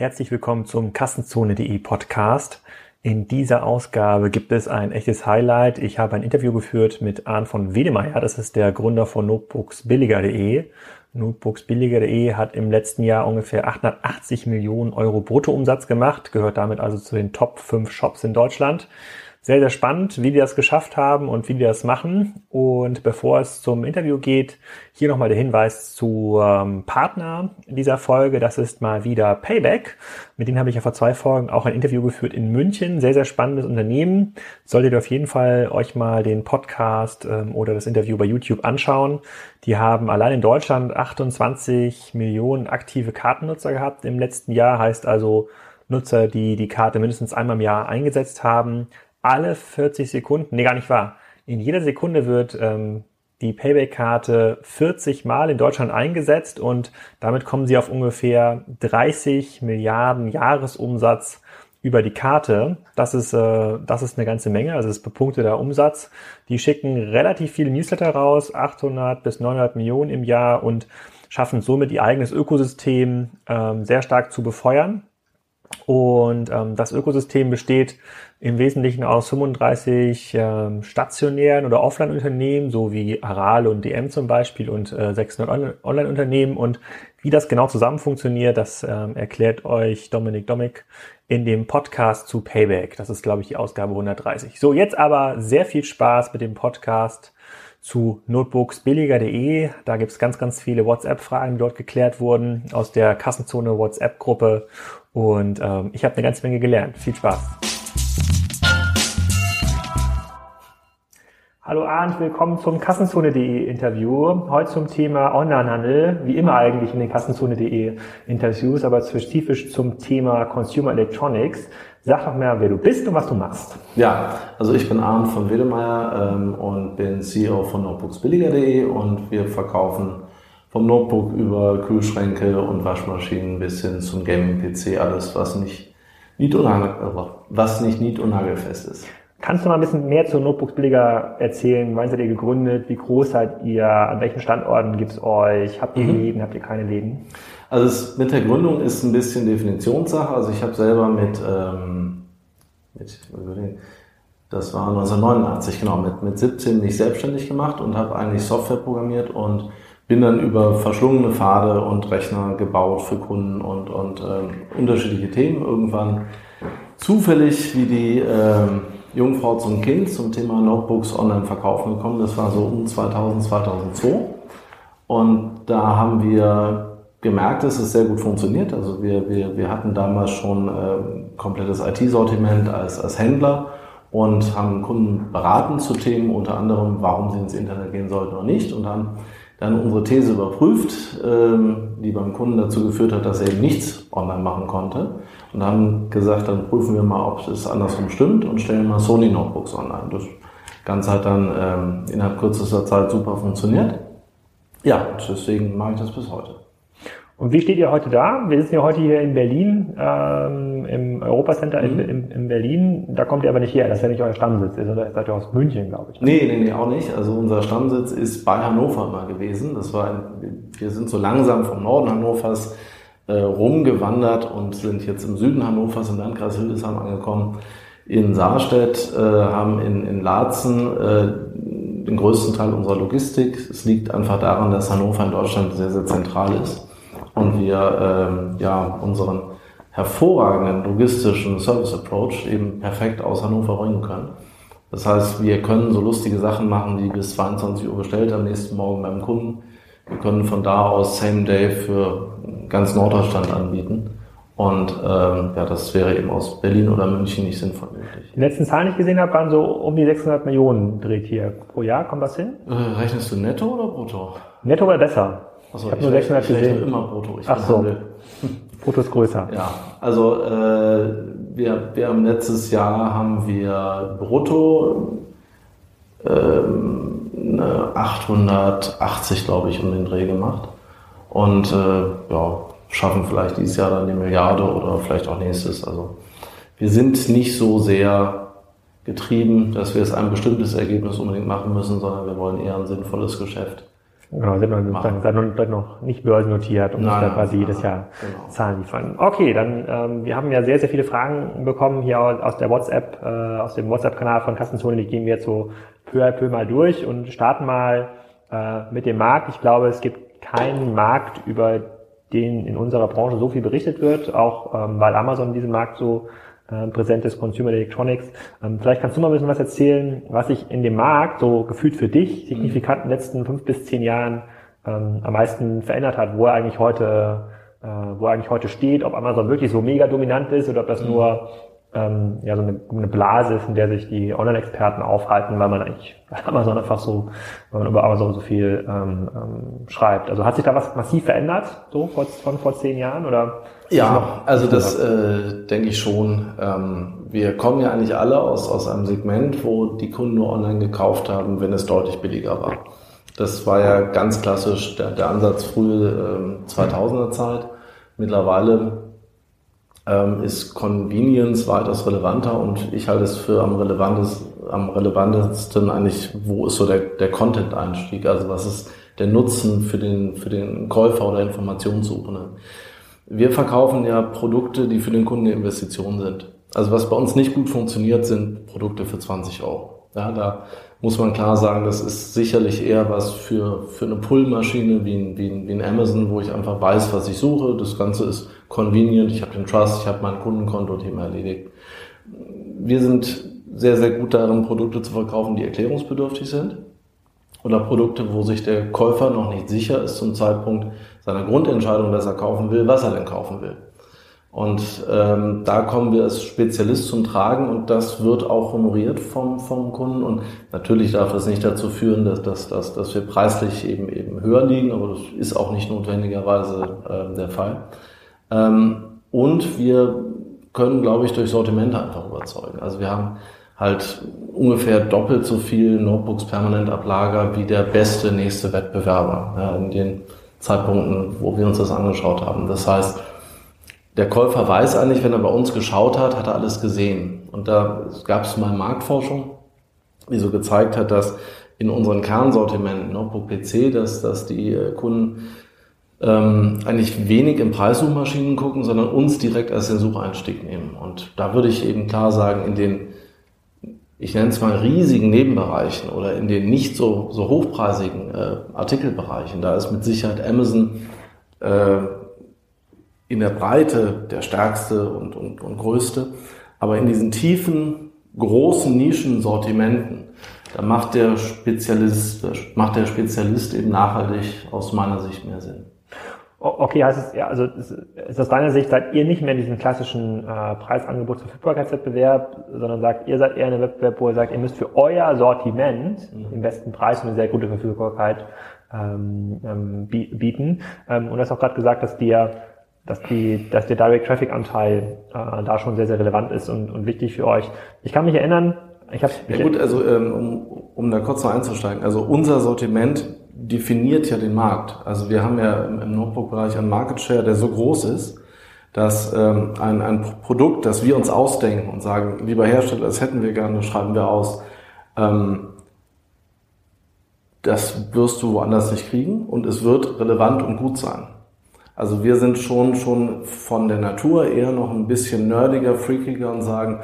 Herzlich willkommen zum Kassenzone.de Podcast. In dieser Ausgabe gibt es ein echtes Highlight. Ich habe ein Interview geführt mit Arndt von Wedemeyer. Das ist der Gründer von Notebooksbilliger.de. Notebooksbilliger.de hat im letzten Jahr ungefähr 880 Millionen Euro Bruttoumsatz gemacht, gehört damit also zu den Top 5 Shops in Deutschland sehr, sehr spannend, wie die das geschafft haben und wie die das machen. Und bevor es zum Interview geht, hier nochmal der Hinweis zu ähm, Partner dieser Folge. Das ist mal wieder Payback. Mit denen habe ich ja vor zwei Folgen auch ein Interview geführt in München. Sehr, sehr spannendes Unternehmen. Solltet ihr auf jeden Fall euch mal den Podcast ähm, oder das Interview bei YouTube anschauen. Die haben allein in Deutschland 28 Millionen aktive Kartennutzer gehabt im letzten Jahr. Heißt also Nutzer, die die Karte mindestens einmal im Jahr eingesetzt haben alle 40 Sekunden, nee, gar nicht wahr. In jeder Sekunde wird ähm, die Payback-Karte 40 Mal in Deutschland eingesetzt und damit kommen sie auf ungefähr 30 Milliarden Jahresumsatz über die Karte. Das ist, äh, das ist eine ganze Menge, also das ist bepunkteter Umsatz. Die schicken relativ viele Newsletter raus, 800 bis 900 Millionen im Jahr und schaffen somit ihr eigenes Ökosystem ähm, sehr stark zu befeuern. Und ähm, das Ökosystem besteht im Wesentlichen aus 35 ähm, stationären oder Offline-Unternehmen, so wie Aral und DM zum Beispiel und äh, 600 Online-Unternehmen. Und wie das genau zusammen funktioniert, das ähm, erklärt euch Dominik Domik in dem Podcast zu Payback. Das ist, glaube ich, die Ausgabe 130. So, jetzt aber sehr viel Spaß mit dem Podcast zu notebooksbilliger.de. Da gibt's ganz, ganz viele WhatsApp-Fragen, die dort geklärt wurden aus der Kassenzone WhatsApp-Gruppe. Und ähm, ich habe eine ganze Menge gelernt. Viel Spaß. Hallo Arndt, willkommen zum Kassenzone.de Interview. Heute zum Thema Onlinehandel, wie immer eigentlich in den Kassenzone.de Interviews, aber spezifisch zum Thema Consumer Electronics. Sag doch mal, wer du bist und was du machst. Ja, also ich bin Arndt von Wedemeyer ähm, und bin CEO von Notebooksbilliger.de und wir verkaufen vom Notebook über Kühlschränke und Waschmaschinen bis hin zum Gaming-PC alles, was nicht, nicht, was nicht nied- und nagelfest ist. Kannst du mal ein bisschen mehr zu Notebooks Billiger erzählen? Wann seid ihr gegründet? Wie groß seid ihr? An welchen Standorten gibt's euch? Habt ihr mhm. Läden? Habt ihr keine Läden? Also es, mit der Gründung ist ein bisschen Definitionssache. Also ich habe selber mit, ähm, mit das war 1989, genau, mit, mit 17 mich selbstständig gemacht und habe eigentlich Software programmiert und bin dann über verschlungene Pfade und Rechner gebaut für Kunden und, und ähm, unterschiedliche Themen irgendwann zufällig wie die ähm, Jungfrau zum Kind zum Thema Notebooks online verkaufen gekommen. Das war so um 2000, 2002. Und da haben wir gemerkt, dass es sehr gut funktioniert. Also wir, wir, wir hatten damals schon äh, komplettes IT-Sortiment als, als Händler und haben Kunden beraten zu Themen, unter anderem, warum sie ins Internet gehen sollten oder nicht und haben dann unsere These überprüft, ähm, die beim Kunden dazu geführt hat, dass er eben nichts online machen konnte und haben gesagt, dann prüfen wir mal, ob es andersrum stimmt und stellen mal Sony Notebooks online. Das Ganze hat dann ähm, innerhalb kürzester Zeit super funktioniert. Ja, deswegen mache ich das bis heute. Und wie steht ihr heute da? Wir sitzen ja heute hier in Berlin, ähm, im Europacenter mhm. in, in, Berlin. Da kommt ihr aber nicht her, das ist ja nicht euer Stammsitz, ist, oder seid ihr aus München, glaube ich. Nee, nee, nee, auch nicht. Also unser Stammsitz ist bei Hannover mal gewesen. Das war, ein, wir sind so langsam vom Norden Hannovers rumgewandert und sind jetzt im Süden Hannovers im Landkreis Hildesheim angekommen. In Saarstedt, äh, haben in, in Laatzen äh, den größten Teil unserer Logistik. Es liegt einfach daran, dass Hannover in Deutschland sehr, sehr zentral ist und wir ähm, ja unseren hervorragenden logistischen Service Approach eben perfekt aus Hannover bringen können. Das heißt, wir können so lustige Sachen machen, wie bis 22 Uhr bestellt am nächsten Morgen beim Kunden. Wir können von da aus Same Day für ganz Norddeutschland anbieten. Und ähm, ja, das wäre eben aus Berlin oder München nicht sinnvoll möglich. Die letzten Zahlen, die ich gesehen habe, waren so um die 600 Millionen dreht hier pro Jahr. Kommt das hin? Äh, rechnest du netto oder brutto? Netto wäre besser. Achso, ich habe nur 600 gesehen. immer brutto. Ich Ach so. Brutto ist größer. Ja, also äh, wir, wir haben letztes Jahr haben wir brutto ähm, 880, glaube ich, um den Dreh gemacht. Und äh, ja, schaffen vielleicht dieses Jahr dann die Milliarde oder vielleicht auch nächstes. Also wir sind nicht so sehr getrieben, dass wir jetzt ein bestimmtes Ergebnis unbedingt machen müssen, sondern wir wollen eher ein sinnvolles Geschäft Genau, sind noch, seid noch, noch nicht börsennotiert und muss da quasi jedes Jahr genau. Zahlen liefern. Okay, dann ähm, wir haben ja sehr, sehr viele Fragen bekommen hier aus der WhatsApp, äh, aus dem WhatsApp-Kanal von Kassenzone, die gehen wir jetzt so peu à peu mal durch und starten mal äh, mit dem Markt. Ich glaube, es gibt keinen Markt, über den in unserer Branche so viel berichtet wird, auch ähm, weil Amazon in diesem Markt so präsent ist, Consumer Electronics. Ähm, vielleicht kannst du mal ein bisschen was erzählen, was sich in dem Markt so gefühlt für dich signifikant in den letzten fünf bis zehn Jahren ähm, am meisten verändert hat, wo er eigentlich heute, äh, wo er eigentlich heute steht, ob Amazon wirklich so mega dominant ist oder ob das mhm. nur ähm, ja, so eine, eine Blase ist, in der sich die Online-Experten aufhalten, weil man eigentlich Amazon einfach so, weil man über Amazon so viel ähm, ähm, schreibt. Also hat sich da was massiv verändert, so vor, von vor zehn Jahren oder? Ja, also das äh, denke ich schon. Ähm, wir kommen ja eigentlich alle aus, aus einem Segment, wo die Kunden nur online gekauft haben, wenn es deutlich billiger war. Das war ja ganz klassisch der, der Ansatz frühe äh, 2000er Zeit. Mittlerweile ähm, ist Convenience weitaus relevanter und ich halte es für am, relevantesten, am relevantesten eigentlich, wo ist so der, der Content-Einstieg, also was ist der Nutzen für den, für den Käufer oder Informationssuchenden. Wir verkaufen ja Produkte, die für den Kunden eine Investition sind. Also was bei uns nicht gut funktioniert, sind Produkte für 20 Euro. Ja, da muss man klar sagen, das ist sicherlich eher was für, für eine Pull-Maschine wie ein, wie, ein, wie ein Amazon, wo ich einfach weiß, was ich suche. Das Ganze ist convenient, ich habe den Trust, ich habe mein Kundenkonto-Thema erledigt. Wir sind sehr, sehr gut darin, Produkte zu verkaufen, die erklärungsbedürftig sind. Oder Produkte, wo sich der Käufer noch nicht sicher ist zum Zeitpunkt seiner Grundentscheidung, dass er kaufen will, was er denn kaufen will. Und ähm, da kommen wir als Spezialist zum Tragen und das wird auch honoriert vom, vom Kunden. Und natürlich darf das nicht dazu führen, dass, dass, dass, dass wir preislich eben, eben höher liegen, aber das ist auch nicht notwendigerweise äh, der Fall. Ähm, und wir können, glaube ich, durch Sortimente einfach überzeugen. Also wir haben halt ungefähr doppelt so viel Notebooks permanent ab Lager wie der beste nächste Wettbewerber ja, in den Zeitpunkten, wo wir uns das angeschaut haben. Das heißt, der Käufer weiß eigentlich, wenn er bei uns geschaut hat, hat er alles gesehen. Und da gab es mal Marktforschung, die so gezeigt hat, dass in unseren Kernsortimenten, Notebook PC, dass, dass die äh, Kunden ähm, eigentlich wenig in Preissuchmaschinen gucken, sondern uns direkt als den Sucheinstieg nehmen. Und da würde ich eben klar sagen, in den, ich nenne es mal riesigen Nebenbereichen oder in den nicht so, so hochpreisigen äh, Artikelbereichen, da ist mit Sicherheit Amazon äh, in der Breite der stärkste und, und, und größte. Aber in diesen tiefen, großen Nischensortimenten, da macht der Spezialist, macht der Spezialist eben nachhaltig aus meiner Sicht mehr Sinn. Okay, heißt es, ja, also ist aus deiner Sicht, seid ihr nicht mehr in diesem klassischen äh, Preisangebotsverfügbarkeitswettbewerb, sondern sagt, ihr seid eher in einem Wettbewerb, wo ihr sagt, ihr müsst für euer Sortiment mhm. den besten Preis und eine sehr gute Verfügbarkeit ähm, ähm, bieten. Ähm, und du hast auch gerade gesagt, dass dir dass, die, dass der Direct Traffic Anteil äh, da schon sehr, sehr relevant ist und, und wichtig für euch. Ich kann mich erinnern, ich habe... Ja gut, also ähm, um, um da kurz noch einzusteigen, also unser Sortiment definiert ja den Markt. Also wir haben ja im, im Notebook-Bereich einen Market Share, der so groß ist, dass ähm, ein, ein Produkt, das wir uns ausdenken und sagen, lieber Hersteller, das hätten wir gerne, schreiben wir aus, ähm, das wirst du woanders nicht kriegen und es wird relevant und gut sein. Also wir sind schon, schon von der Natur eher noch ein bisschen nerdiger, freakiger und sagen,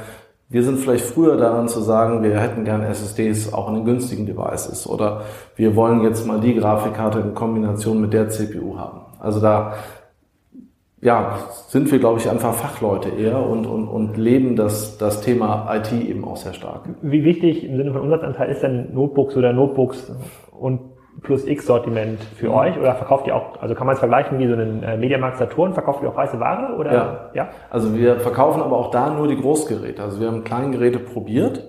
wir sind vielleicht früher daran zu sagen, wir hätten gerne SSDs auch in den günstigen Devices oder wir wollen jetzt mal die Grafikkarte in Kombination mit der CPU haben. Also da ja, sind wir, glaube ich, einfach Fachleute eher und, und, und leben das, das Thema IT eben auch sehr stark. Wie wichtig im Sinne von Umsatzanteil ist denn Notebooks oder Notebooks und plus X-Sortiment für mhm. euch oder verkauft ihr auch, also kann man es vergleichen wie so einen äh, Mediamarkt Saturn, verkauft ihr auch weiße Ware oder? Ja. ja. Also wir verkaufen aber auch da nur die Großgeräte. Also wir haben Kleingeräte probiert.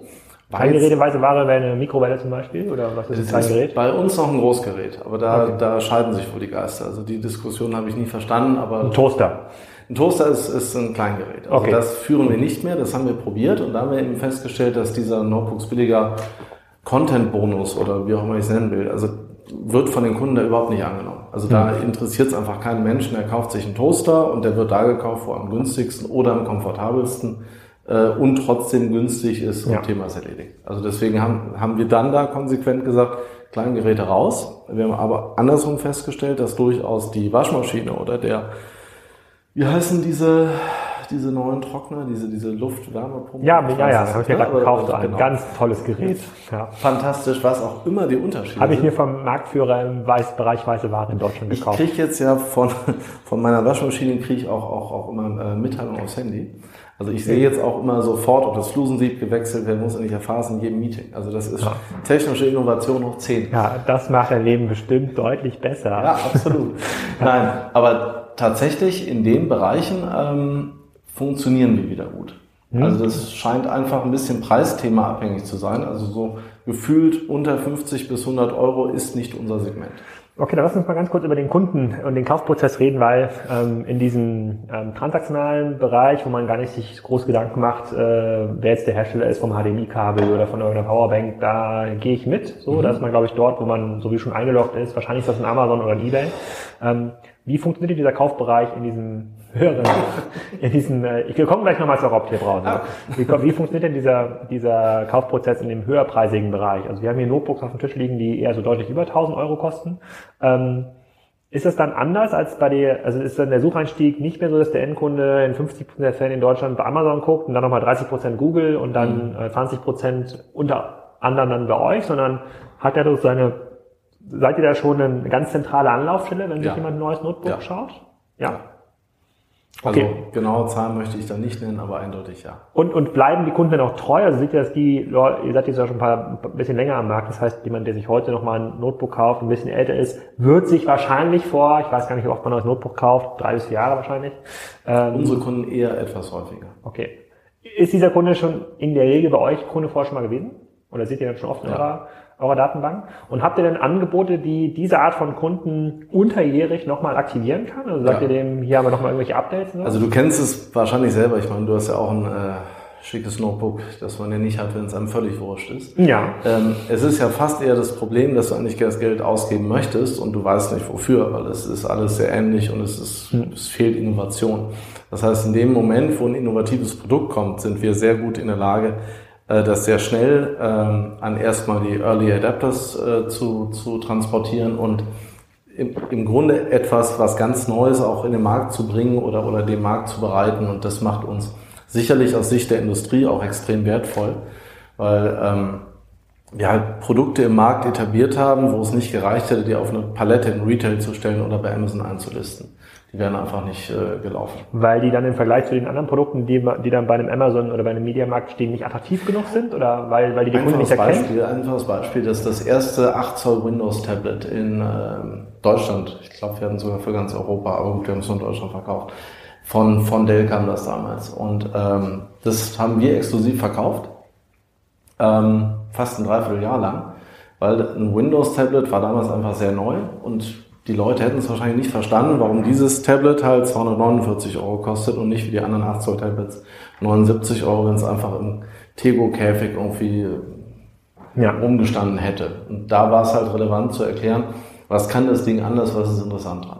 Kleingeräte, weiße Ware wäre eine Mikrowelle zum Beispiel oder was ist ein Kleingerät? bei uns noch ein Großgerät, aber da, okay. da scheiden sich wohl die Geister. Also die Diskussion habe ich nie verstanden, aber. Ein Toaster. Ein Toaster ist, ist ein Kleingerät. Also okay. das führen wir nicht mehr, das haben wir probiert und da haben wir eben festgestellt, dass dieser Notebooks billiger Content-Bonus oder wie auch immer ich es nennen will, also wird von den Kunden da überhaupt nicht angenommen. Also da interessiert es einfach keinen Menschen, der kauft sich einen Toaster und der wird da gekauft, wo am günstigsten oder am komfortabelsten äh, und trotzdem günstig ist und ja. Thema ist erledigt. Also deswegen haben, haben wir dann da konsequent gesagt, kleinen Geräte raus. Wir haben aber andersrum festgestellt, dass durchaus die Waschmaschine oder der, wie heißen diese, diese neuen Trockner, diese, diese Luftwärmepumpe? Ja, ja, ja, habe ich ja gerade gekauft. Ein genau. ganz tolles Gerät. Ja. Fantastisch, was auch immer die Unterschiede Habe ich mir vom Marktführer im Weiß, Bereich weiße Ware in Deutschland gekauft. Ich kriege jetzt ja von, von meiner Waschmaschine kriege ich auch, auch, auch immer äh, Mitteilungen aufs Handy. Also ich sehe jetzt auch immer sofort, ob das Flusensieb gewechselt werden muss ich erfahre es in jedem Meeting. Also das ist technische Innovation hoch 10. Ja, das macht dein Leben bestimmt deutlich besser. Ja, absolut. Nein, aber tatsächlich in den Bereichen ähm, funktionieren wir wieder gut. Mhm. Also das scheint einfach ein bisschen Preisthema abhängig zu sein. Also so gefühlt unter 50 bis 100 Euro ist nicht unser Segment. Okay, dann lass uns mal ganz kurz über den Kunden und den Kaufprozess reden, weil ähm, in diesem ähm, transaktionalen Bereich, wo man gar nicht sich groß Gedanken macht, äh, wer jetzt der Hersteller ist vom HDMI-Kabel oder von irgendeiner Powerbank, da gehe ich mit. So, mhm. da ist man, glaube ich, dort, wo man so wie schon eingeloggt ist. Wahrscheinlich ist das ein Amazon oder ein Ebay. Ähm, wie funktioniert dieser Kaufbereich in diesem höheren, in diesem, äh, ich komme gleich nochmal zur Raubtierbrause. Wie, wie funktioniert denn dieser, dieser Kaufprozess in dem höherpreisigen Bereich? Also wir haben hier Notebooks auf dem Tisch liegen, die eher so deutlich über 1000 Euro kosten. Ähm, ist das dann anders als bei der, also ist dann der Sucheinstieg nicht mehr so, dass der Endkunde in 50% der Fälle in Deutschland bei Amazon guckt und dann nochmal 30% Google und dann mhm. 20% unter anderem dann bei euch, sondern hat er durch seine seid ihr da schon eine ganz zentrale Anlaufstelle, wenn sich jemand ein neues Notebook ja. schaut? Ja. Also okay. genaue Zahlen möchte ich da nicht nennen, aber eindeutig ja. Und, und bleiben die Kunden dann auch treu? Also seht ihr, dass die ihr seid jetzt ja schon ein, paar, ein bisschen länger am Markt, das heißt, jemand, der sich heute nochmal ein Notebook kauft, ein bisschen älter ist, wird sich wahrscheinlich vor, ich weiß gar nicht, wie oft man ein neues Notebook kauft, drei bis vier Jahre wahrscheinlich. Ähm, Unsere Kunden eher etwas häufiger. Okay. Ist dieser Kunde schon in der Regel bei euch Kunde vorher schon mal gewesen? Oder seht ihr dann schon oft in ja. eurer eurer Datenbank? Und habt ihr denn Angebote, die diese Art von Kunden unterjährig nochmal aktivieren kann? Also sagt ja. ihr dem, hier haben wir nochmal irgendwelche Updates? So? Also du kennst es wahrscheinlich selber. Ich meine, du hast ja auch ein äh, schickes Notebook, das man ja nicht hat, wenn es einem völlig wurscht ist. Ja. Ähm, es ist ja fast eher das Problem, dass du eigentlich das Geld ausgeben möchtest und du weißt nicht wofür, weil es ist alles sehr ähnlich und es, ist, hm. es fehlt Innovation. Das heißt, in dem Moment, wo ein innovatives Produkt kommt, sind wir sehr gut in der Lage, das sehr schnell ähm, an erstmal die Early Adapters äh, zu, zu transportieren und im, im Grunde etwas, was ganz Neues auch in den Markt zu bringen oder, oder den Markt zu bereiten. Und das macht uns sicherlich aus Sicht der Industrie auch extrem wertvoll, weil ähm, wir halt Produkte im Markt etabliert haben, wo es nicht gereicht hätte, die auf eine Palette in Retail zu stellen oder bei Amazon einzulisten die wären einfach nicht äh, gelaufen. Weil die dann im Vergleich zu den anderen Produkten, die, die dann bei einem Amazon oder bei einem Mediamarkt stehen, nicht attraktiv genug sind? Oder weil, weil die die Kunden nicht erkennen? Beispiel, einfaches Beispiel, dass das erste 8 Zoll Windows Tablet in äh, Deutschland, ich glaube, wir hatten sogar für ganz Europa, aber gut, wir haben es nur in Deutschland verkauft, von, von Dell kam das damals. Und ähm, das haben wir exklusiv verkauft, ähm, fast ein Dreivierteljahr lang, weil ein Windows-Tablet war damals einfach sehr neu und die Leute hätten es wahrscheinlich nicht verstanden, warum dieses Tablet halt 249 Euro kostet und nicht wie die anderen 8 Zoll Tablets 79 Euro, wenn es einfach im Tego-Käfig irgendwie ja. rumgestanden hätte. Und da war es halt relevant zu erklären, was kann das Ding anders, was ist interessant dran.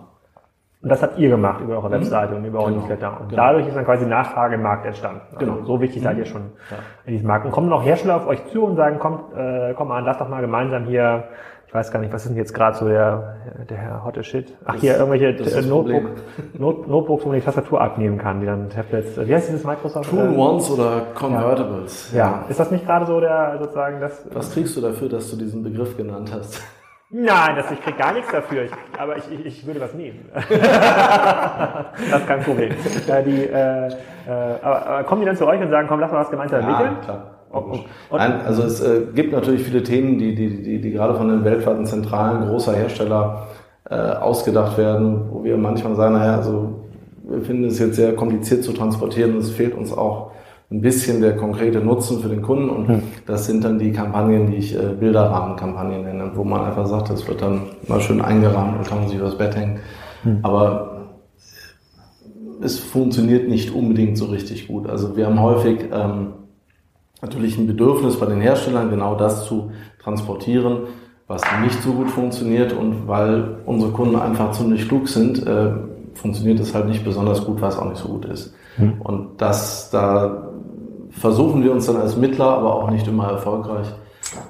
Und das habt ihr gemacht über eure mhm. Webseite mhm. und über eure genau. Newsletter. Und genau. dadurch ist dann quasi Nachfrage im Markt entstanden. Also genau. So wichtig seid ihr mhm. schon ja. in diesem Markt. Und kommen noch Hersteller auf euch zu und sagen, kommt, äh, komm an, lass doch mal gemeinsam hier ich weiß gar nicht, was ist denn jetzt gerade so der, der hotte Shit? Ach, das, hier irgendwelche Notebook, Not, Notebooks, wo man die Tastatur abnehmen kann, die dann Tablets, wie heißt dieses Microsoft? Two-in-Ones oder Convertibles. Ja. ja. Ist das nicht gerade so der, sozusagen, das? Was kriegst du dafür, dass du diesen Begriff genannt hast? Nein, das, ich krieg gar nichts dafür, ich, aber ich, ich, ich würde was nehmen. das ist kein Problem. Ja, die, äh, äh, aber, aber kommen die dann zu euch und sagen, komm, lass mal was gemeinsam entwickeln? Ja, klar. Oh, oh. Nein, also es äh, gibt natürlich viele Themen, die, die, die, die gerade von den weltweiten Zentralen großer Hersteller äh, ausgedacht werden, wo wir manchmal sagen, naja, also wir finden es jetzt sehr kompliziert zu transportieren und es fehlt uns auch ein bisschen der konkrete Nutzen für den Kunden und hm. das sind dann die Kampagnen, die ich äh, Bilderrahmenkampagnen nenne, wo man einfach sagt, das wird dann mal schön eingerahmt und kann man sich übers Bett hängen. Hm. Aber es funktioniert nicht unbedingt so richtig gut. Also wir haben häufig ähm, natürlich ein Bedürfnis bei den Herstellern, genau das zu transportieren, was nicht so gut funktioniert und weil unsere Kunden einfach ziemlich klug sind, äh, funktioniert es halt nicht besonders gut, was auch nicht so gut ist. Mhm. Und das, da versuchen wir uns dann als Mittler, aber auch nicht immer erfolgreich,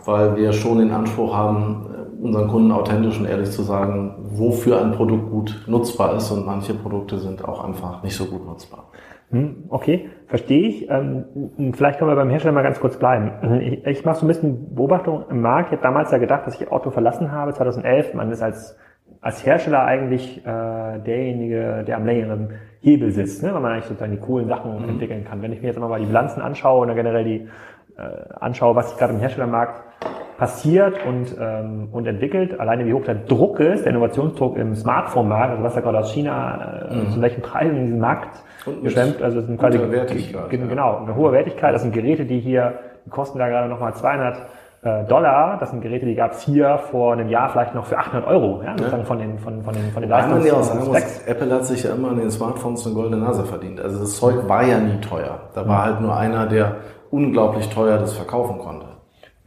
weil wir schon den Anspruch haben, unseren Kunden authentisch und ehrlich zu sagen, wofür ein Produkt gut nutzbar ist und manche Produkte sind auch einfach nicht so gut nutzbar. Hm, okay, verstehe ich. Ähm, vielleicht können wir beim Hersteller mal ganz kurz bleiben. Ich, ich mache so ein bisschen Beobachtung im Markt. Ich habe damals ja gedacht, dass ich Auto verlassen habe, 2011. Man ist als, als Hersteller eigentlich äh, derjenige, der am längeren Hebel sitzt, ne? weil man eigentlich sozusagen die coolen Sachen mhm. entwickeln kann. Wenn ich mir jetzt mal die Bilanzen anschaue und dann generell die äh, anschaue, was sich gerade im Herstellermarkt passiert und, ähm, und entwickelt, alleine wie hoch der Druck ist, der Innovationsdruck im Smartphone-Markt, also was da gerade aus China, äh, mhm. zu welchen Preisen in diesem Markt geschwemmt, also es sind quasi, Wertigkeit, genau, eine hohe Wertigkeit, das sind Geräte, die hier, die kosten da gerade nochmal 200 äh, Dollar, das sind Geräte, die gab es hier vor einem Jahr vielleicht noch für 800 Euro, ja, sozusagen von den, von, von den, von den Leistungen. Ja Apple hat sich ja immer an den Smartphones eine goldene Nase verdient. Also das Zeug war ja nie teuer. Da war halt nur einer, der unglaublich teuer das verkaufen konnte.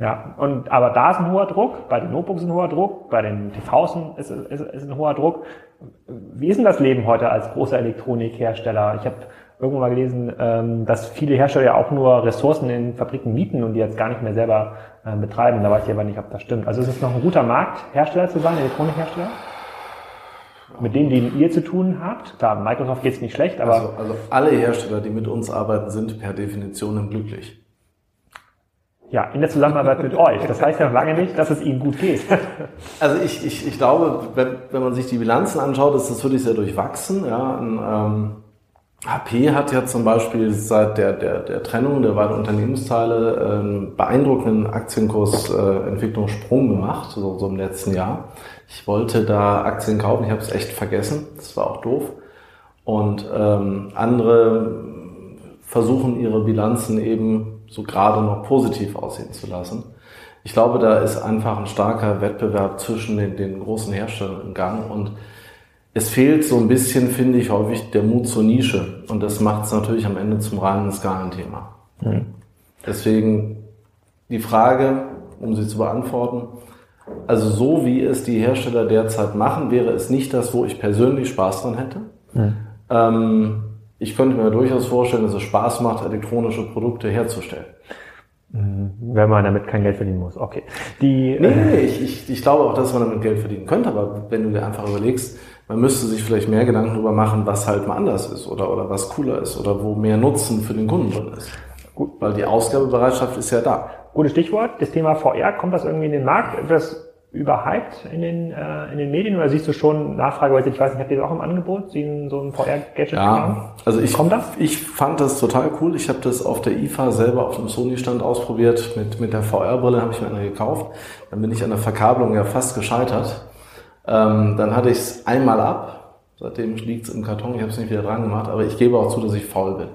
Ja, und, aber da ist ein hoher Druck, bei den Notebooks ist ein hoher Druck, bei den TVs ist, ist, ist ein hoher Druck. Wie ist denn das Leben heute als großer Elektronikhersteller? Ich habe irgendwo mal gelesen, ähm, dass viele Hersteller ja auch nur Ressourcen in Fabriken mieten und die jetzt gar nicht mehr selber äh, betreiben. Da weiß ich aber nicht, ob das stimmt. Also ist es noch ein guter Markt, Hersteller zu sein, Elektronikhersteller? Mit denen, die ihr zu tun habt? Klar, Microsoft geht es nicht schlecht, aber... Also, also alle Hersteller, die mit uns arbeiten, sind per Definition glücklich. Ja, in der Zusammenarbeit mit euch. Das heißt ja noch lange nicht, dass es Ihnen gut geht. Also ich, ich, ich glaube, wenn, wenn man sich die Bilanzen anschaut, ist das wirklich sehr durchwachsen. Ja, ein, ähm, HP hat ja zum Beispiel seit der, der, der Trennung der beiden Unternehmensteile einen beeindruckenden Aktienkursentwicklungssprung gemacht, so, so im letzten Jahr. Ich wollte da Aktien kaufen, ich habe es echt vergessen, das war auch doof. Und ähm, andere versuchen ihre Bilanzen eben so gerade noch positiv aussehen zu lassen. Ich glaube, da ist einfach ein starker Wettbewerb zwischen den, den großen Herstellern im Gang und es fehlt so ein bisschen, finde ich, häufig der Mut zur Nische. Und das macht es natürlich am Ende zum reinen Skalenthema. Mhm. Deswegen die Frage, um sie zu beantworten, also so wie es die Hersteller derzeit machen, wäre es nicht das, wo ich persönlich Spaß dran hätte. Mhm. Ähm, ich könnte mir durchaus vorstellen, dass es Spaß macht, elektronische Produkte herzustellen. Mhm. Wenn man damit kein Geld verdienen muss. Okay. Die, nee, nee, ich, ich, ich glaube auch, dass man damit Geld verdienen könnte, aber wenn du dir einfach überlegst, man müsste sich vielleicht mehr Gedanken darüber machen, was halt mal anders ist oder, oder was cooler ist oder wo mehr Nutzen für den Kunden drin ist. Gut. Weil die Ausgabebereitschaft ist ja da. Gutes Stichwort. Das Thema VR, kommt das irgendwie in den Markt? Das überhyped in den, äh, in den Medien oder siehst du schon Nachfrage, weil ich weiß nicht, habt ihr das auch im Angebot, Sie so ein VR-Gadget Ja, also ich, Kommt das? ich fand das total cool. Ich habe das auf der IFA selber auf dem Sony-Stand ausprobiert. Mit, mit der VR-Brille habe ich mir eine gekauft. Dann bin ich an der Verkabelung ja fast gescheitert. Ähm, dann hatte ich es einmal ab. Seitdem liegt es im Karton. Ich habe es nicht wieder dran gemacht. Aber ich gebe auch zu, dass ich faul bin.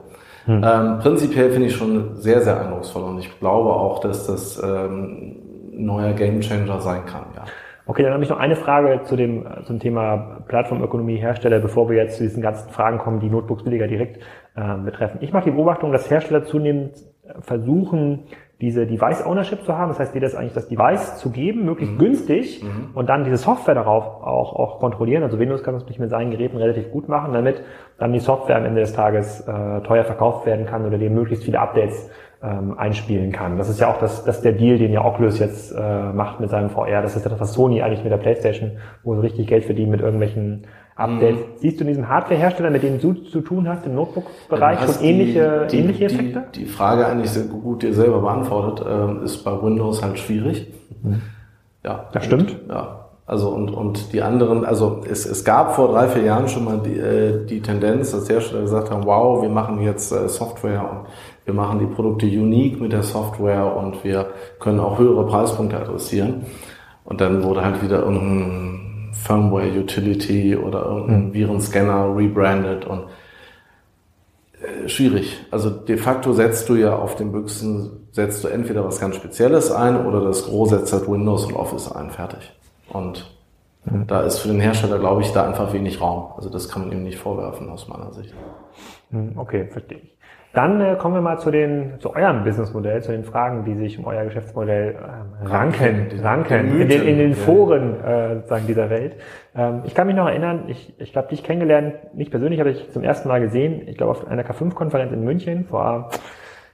Hm. Ähm, prinzipiell finde ich schon sehr, sehr eindrucksvoll und ich glaube auch, dass das ähm, neuer Gamechanger sein kann. Ja. Okay, dann habe ich noch eine Frage zu dem zum Thema Plattformökonomie Hersteller, bevor wir jetzt zu diesen ganzen Fragen kommen, die Notebooks billiger direkt äh, betreffen. Ich mache die Beobachtung, dass Hersteller zunehmend versuchen, diese Device Ownership zu haben. Das heißt, dir das eigentlich das Device zu geben, möglichst mhm. günstig mhm. und dann diese Software darauf auch, auch kontrollieren. Also Windows kann das natürlich mit seinen Geräten relativ gut machen, damit dann die Software am Ende des Tages äh, teuer verkauft werden kann oder dir möglichst viele Updates ähm, einspielen kann. Das ist ja auch das, das der Deal, den ja Oculus jetzt äh, macht mit seinem VR. Das ist ja das, was Sony eigentlich mit der PlayStation, wo sie richtig Geld verdienen mit irgendwelchen Updates. Mhm. Siehst du in diesem Hardware-Hersteller, mit denen du zu tun hast, im Notebook-Bereich schon ähnliche, die, ähnliche Effekte? Die, die, Frage eigentlich sehr gut dir selber beantwortet, äh, ist bei Windows halt schwierig. Mhm. Ja. Das stimmt. Und, ja. Also und, und die anderen, also es, es gab vor drei, vier Jahren schon mal die, äh, die Tendenz, dass Hersteller gesagt haben, wow, wir machen jetzt äh, Software und wir machen die Produkte unique mit der Software und wir können auch höhere Preispunkte adressieren. Und dann wurde halt wieder irgendein Firmware Utility oder irgendein hm. Virenscanner rebranded und äh, schwierig. Also de facto setzt du ja auf den Büchsen, setzt du entweder was ganz Spezielles ein oder das Gros setzt halt Windows und Office ein, fertig. Und mhm. da ist für den Hersteller, glaube ich, da einfach wenig Raum. Also das kann man ihm nicht vorwerfen aus meiner Sicht. Hm, okay, verstehe ich. Dann äh, kommen wir mal zu den zu eurem Businessmodell, zu den Fragen, die sich um euer Geschäftsmodell ähm, ranken, ranken in den, in den Foren äh, sagen dieser Welt. Ähm, ich kann mich noch erinnern, ich, ich glaube dich kennengelernt, nicht persönlich, habe ich zum ersten Mal gesehen, ich glaube auf einer K5-Konferenz in München vor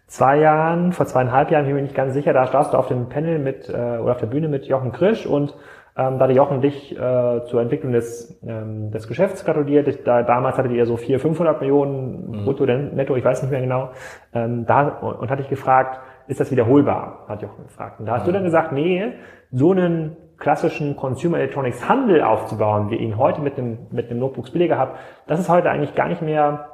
zwei Jahren, vor zweieinhalb Jahren, bin ich mir nicht ganz sicher, da starrst du auf dem Panel mit äh, oder auf der Bühne mit Jochen Krisch und Ähm, da hatte Jochen dich äh, zur Entwicklung des, ähm, des Geschäfts gratuliert. Da, damals hattet ihr so 400, 500 Millionen mhm. brutto, netto, ich weiß nicht mehr genau. Ähm, da, und, und hatte ich gefragt, ist das wiederholbar? Hat Jochen gefragt. Und da hast mhm. du dann gesagt, nee, so einen klassischen Consumer Electronics Handel aufzubauen, wie ihn heute mit dem, mit dem Notebooks billiger habt, das ist heute eigentlich gar nicht mehr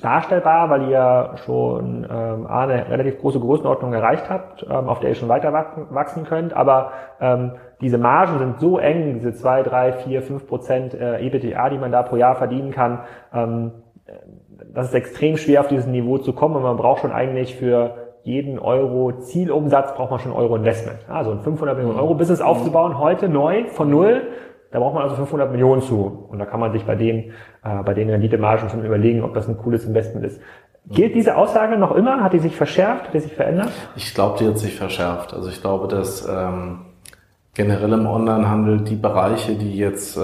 darstellbar, weil ihr schon ähm, eine relativ große Größenordnung erreicht habt, ähm, auf der ihr schon weiter wachsen könnt. Aber ähm, diese Margen sind so eng, diese zwei, drei, vier, fünf Prozent äh, EBITDA, die man da pro Jahr verdienen kann, ähm, das ist extrem schwer auf dieses Niveau zu kommen und man braucht schon eigentlich für jeden Euro Zielumsatz braucht man schon Euro Investment. Also ein 500 Millionen Euro Business aufzubauen, heute neu, von null, da braucht man also 500 Millionen zu. Und da kann man sich bei den, äh, bei den Renditemargen schon überlegen, ob das ein cooles Investment ist. Gilt diese Aussage noch immer? Hat die sich verschärft? Hat die sich verändert? Ich glaube, die hat sich verschärft. Also ich glaube, dass ähm, generell im Onlinehandel die Bereiche, die jetzt äh,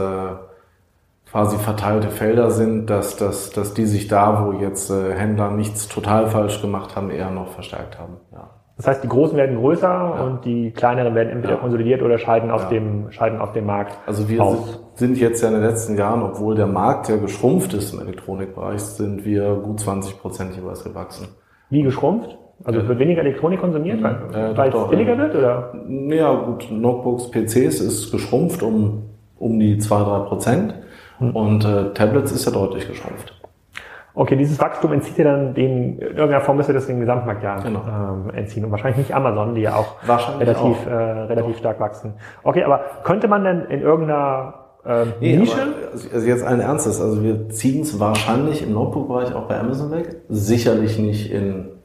quasi verteilte Felder sind, dass, dass, dass die sich da, wo jetzt äh, Händler nichts total falsch gemacht haben, eher noch verstärkt haben. Ja. Das heißt, die Großen werden größer ja. und die kleineren werden entweder ja. konsolidiert oder scheiden aus, dem, scheiden aus dem Markt. Also wir aus. sind jetzt ja in den letzten Jahren, obwohl der Markt ja geschrumpft ist im Elektronikbereich, sind wir gut 20 Prozent jeweils gewachsen. Wie geschrumpft? Also es wird weniger Elektronik konsumiert, weil, äh, es billiger wird? Oder? Ja, gut, Notebooks, PCs ist geschrumpft um, um die 2-3 Prozent hm. und äh, Tablets ist ja deutlich geschrumpft. Okay, dieses Wachstum entzieht ihr dann den, in irgendeiner Form müsst ihr das den Gesamtmarkt ja genau. ähm, entziehen. Und wahrscheinlich nicht Amazon, die ja auch relativ, auch. Äh, relativ stark wachsen. Okay, aber könnte man denn in irgendeiner ähm, nee, Nische? Aber, also jetzt ein Ernstes. Also wir ziehen es wahrscheinlich im Notebook-Bereich auch bei Amazon weg. Sicherlich nicht in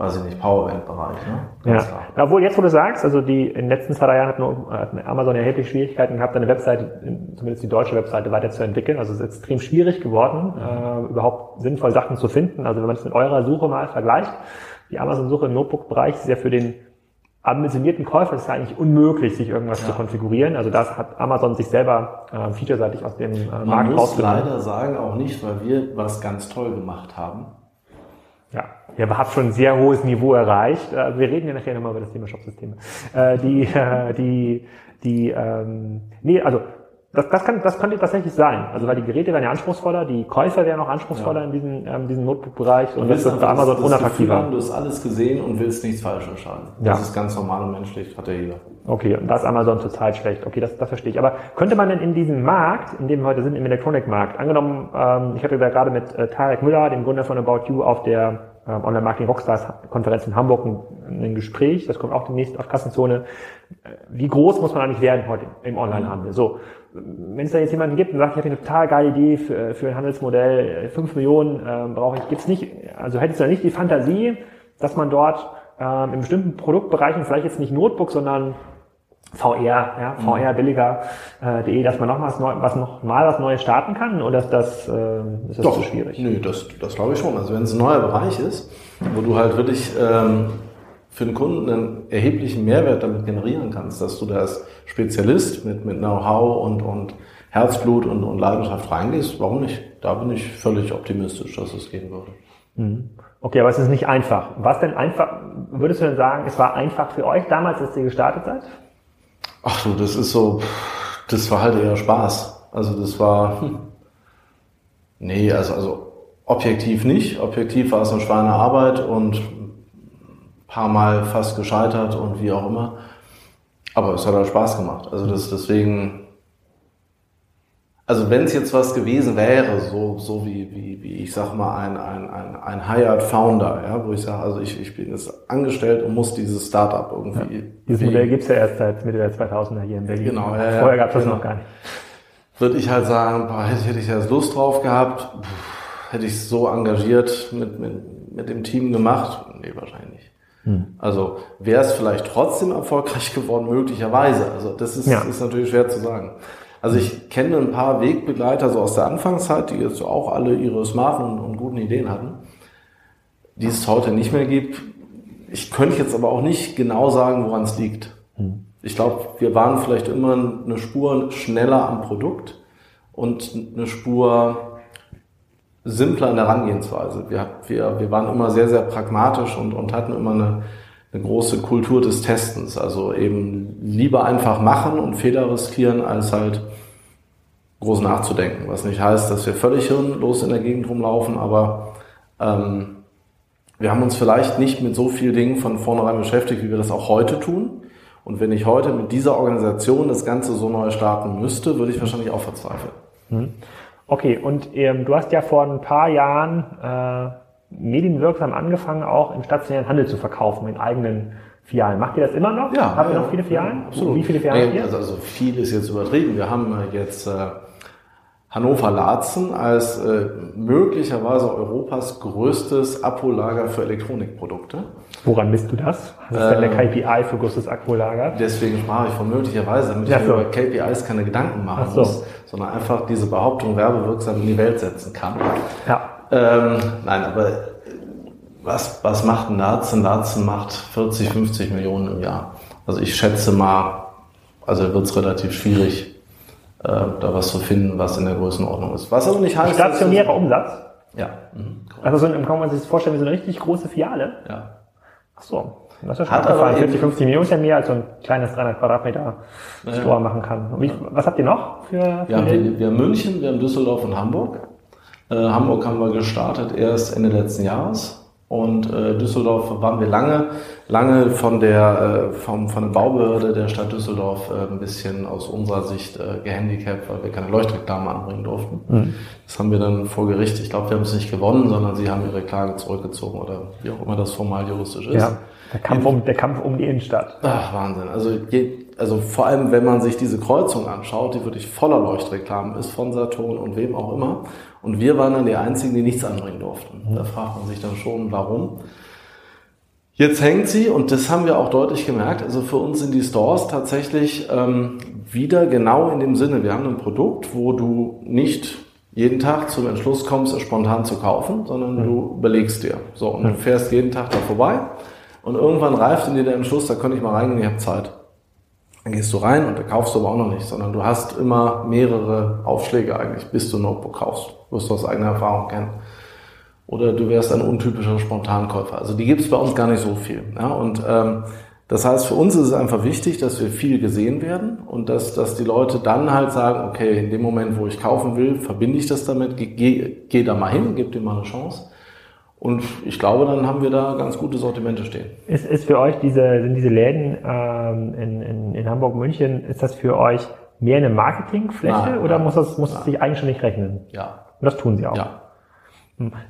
weiß ich nicht, Powerbank-Bereich. Ne? ja. Klar. Obwohl, jetzt wo du sagst, also die in den letzten zwei, drei Jahren hat, nur, hat Amazon erheblich Schwierigkeiten gehabt, eine Webseite, zumindest die deutsche Webseite, weiterzuentwickeln. Also es ist extrem schwierig geworden, mhm. äh, überhaupt sinnvoll Sachen zu finden. Also wenn man es mit eurer Suche mal vergleicht, die Amazon-Suche im Notebook-Bereich ist ja für den ambitionierten Käufer ist ja eigentlich unmöglich, sich irgendwas ja. zu konfigurieren. Also das hat Amazon sich selber äh, featureseitig aus dem äh, Markt rausgenommen. Man muss leider sagen, auch nicht, weil wir was ganz toll gemacht haben. Ja, ihr habt schon ein sehr hohes Niveau erreicht. Äh, wir reden ja nachher nochmal über das Thema Shopsysteme. Äh, die, äh, die, die, ähm, nee, also das, das, kann, das könnte tatsächlich sein. Also weil die Geräte werden ja anspruchsvoller, die Käufer werden auch anspruchsvoller ja. in diesem, ähm, diesem Notebook-Bereich und das ist für Amazon unattraktiver. Haben, du hast alles gesehen und willst nichts falsch entscheiden. Ja. Das ist ganz normal und menschlich, hat ja jeder. Okay, und da ist Amazon total schlecht. Okay, das, das verstehe ich. Aber könnte man denn in diesem Markt, in dem wir heute sind, im Elektronikmarkt, angenommen, ähm, ich hatte da gerade mit äh, Tarek Müller, dem Gründer von About You, auf der ähm, Online-Marketing Rockstars Konferenz in Hamburg ein, ein, Gespräch, das kommt auch demnächst auf Kassenzone. Äh, wie groß muss man eigentlich werden heute im Onlinehandel? So, wenn es da jetzt jemanden gibt und sagt, ich habe eine total geile Idee für, für ein Handelsmodell, 5 Millionen äh, brauche ich, gibt's nicht, also hättest du da nicht die Fantasie, dass man dort ähm, in bestimmten Produktbereichen, vielleicht jetzt nicht Notebook, sondern VR, ja, VR billiger äh, dass man noch was, neu, was noch mal was Neues starten kann oder ist das, äh, ist das Doch, zu schwierig? Nö, das, das glaube ich schon. Also wenn es ein neuer Bereich ist, wo du halt wirklich ähm, für den Kunden einen erheblichen Mehrwert damit generieren kannst, dass du da als Spezialist mit, mit Know-how und, und Herzblut und, und Leidenschaft reingehst, warum nicht? Da bin ich völlig optimistisch, dass es gehen würde. Mhm. Okay, aber es ist nicht einfach. Was denn einfach, würdest du denn sagen, es war einfach für euch damals, als ihr gestartet seid? Ach du, das ist so, das war halt eher Spaß. Also das war, hm. nee, also, also objektiv nicht. Objektiv war es eine Schweinearbeit und paar Mal fast gescheitert und wie auch immer. Aber es hat halt Spaß gemacht. Also das deswegen, also wenn es jetzt was gewesen wäre, so, so wie, wie, wie ich sag mal, ein, ein, ein, ein Hired Founder, ja, wo ich sage, also ich, ich bin jetzt angestellt und muss dieses Startup irgendwie. Ja. Dieses Modell gibt's ja erst seit Mitte der 2000er hier in Berlin. Genau, ja, Vorher gab's das genau. noch gar nicht. Würde ich halt sagen, boah, hätte ich jetzt Lust drauf gehabt, hätte ich so engagiert mit, mit, mit dem Team gemacht? Nee, wahrscheinlich nicht. Hm. Also wäre es vielleicht trotzdem erfolgreich geworden, möglicherweise. Also das ist, ja. ist natürlich schwer zu sagen. Also ich kenne ein paar Wegbegleiter so aus der Anfangszeit, die jetzt auch alle ihre smarten und, und guten Ideen hatten, die es heute nicht mehr gibt. Ich könnte jetzt aber auch nicht genau sagen, woran es liegt. Hm. Ich glaube, wir waren vielleicht immer eine Spur schneller am Produkt und eine Spur simpler in der Herangehensweise. Wir, wir, wir waren immer sehr, sehr pragmatisch und, und hatten immer eine, eine große Kultur des Testens. Also eben lieber einfach machen und Fehler riskieren, als halt groß nachzudenken. Was nicht heißt, dass wir völlig hirnlos in der Gegend rumlaufen, aber ähm, wir haben uns vielleicht nicht mit so vielen Dingen von vornherein beschäftigt, wie wir das auch heute tun. Und wenn ich heute mit dieser Organisation das Ganze so neu starten müsste, würde ich wahrscheinlich auch verzweifeln. Mhm. Okay, und ähm, du hast ja vor ein paar Jahren äh, medienwirksam angefangen, auch im stationären Handel zu verkaufen, in eigenen Filialen. Macht ihr das immer noch? Ja. Habt ihr ja, noch viele Filialen? Absolut. Wie viele Filialen nee, habt ihr? Also, also viel ist jetzt übertrieben. Wir haben jetzt äh, Hannover-Laatzen als äh, möglicherweise Europas größtes Abhollager für Elektronikprodukte. Woran misst du das? Was ist denn der Ähm, KPI für größtes Akkulager? Deswegen sprach ich von möglicherweise, damit Ja, ich so. mir über KPIs keine Gedanken machen Ach so. muss, sondern einfach diese Behauptung werbewirksam in die Welt setzen kann. Ja. Ähm, nein, aber was, was macht ein Laatzen? Laatzen macht 40, 50 Millionen im Jahr. Also ich schätze mal, also wird es relativ schwierig, äh, da was zu finden, was in der Größenordnung ist. Was aber nicht heißt, Stationärer Umsatz? Ja. Mhm. Also so ein, kann man sich das vorstellen wie so eine richtig große Filiale? ja. Ach so. Das ist ja schon Hat aber abgefahren. eben- 40, 50 Millionen ist ja mehr als so ein kleines 300 Quadratmeter Ja. Store machen kann. Wie, was habt ihr noch für, für Wir haben, wir, wir haben München, wir haben Düsseldorf und Hamburg. Äh, Hamburg haben wir gestartet erst Ende letzten Jahres. Und äh, Düsseldorf waren wir lange, lange von der, äh, vom, von der Baubehörde der Stadt Düsseldorf äh, ein bisschen aus unserer Sicht äh, gehandicapt, weil wir keine Leuchtreklame anbringen durften. Mhm. Das haben wir dann vor Gericht, ich glaube, wir haben es nicht gewonnen, sondern sie haben ihre Klage zurückgezogen oder wie auch immer das formal juristisch ist. Ja, der Kampf, um, der Kampf um die Innenstadt. Ach, Wahnsinn. Also, je, also vor allem, wenn man sich diese Kreuzung anschaut, die wirklich voller Leuchtreklamen ist von Saturn und wem auch immer. Und wir waren dann die Einzigen, die nichts anbringen durften. Da fragt man sich dann schon, warum. Jetzt hängt sie, und das haben wir auch deutlich gemerkt, also für uns sind die Stores tatsächlich ähm, wieder genau in dem Sinne, wir haben ein Produkt, wo du nicht jeden Tag zum Entschluss kommst, es spontan zu kaufen, sondern du überlegst dir. So, und du fährst jeden Tag da vorbei und irgendwann reift in dir der Entschluss, da könnte ich mal reingehen, ich habe Zeit. Dann gehst du rein und da kaufst du aber auch noch nicht, sondern du hast immer mehrere Aufschläge eigentlich, bis du ein Notebook kaufst. Wirst du aus eigener Erfahrung kennen. Oder du wärst ein untypischer Spontankäufer. Also die gibt es bei uns gar nicht so viel. Ja? Und ähm, das heißt, für uns ist es einfach wichtig, dass wir viel gesehen werden und dass, dass die Leute dann halt sagen, okay, in dem Moment, wo ich kaufen will, verbinde ich das damit, geh, geh, da mal hin, gib dir mal eine Chance. Und ich glaube, dann haben wir da ganz gute Sortimente stehen. Ist, ist für euch diese, sind diese Läden ähm, in, in, in Hamburg, München, ist das für euch mehr eine Marketingfläche Nein, oder nein, muss das muss es nein. sich eigenständig rechnen? Ja. Und das tun sie auch. Ja.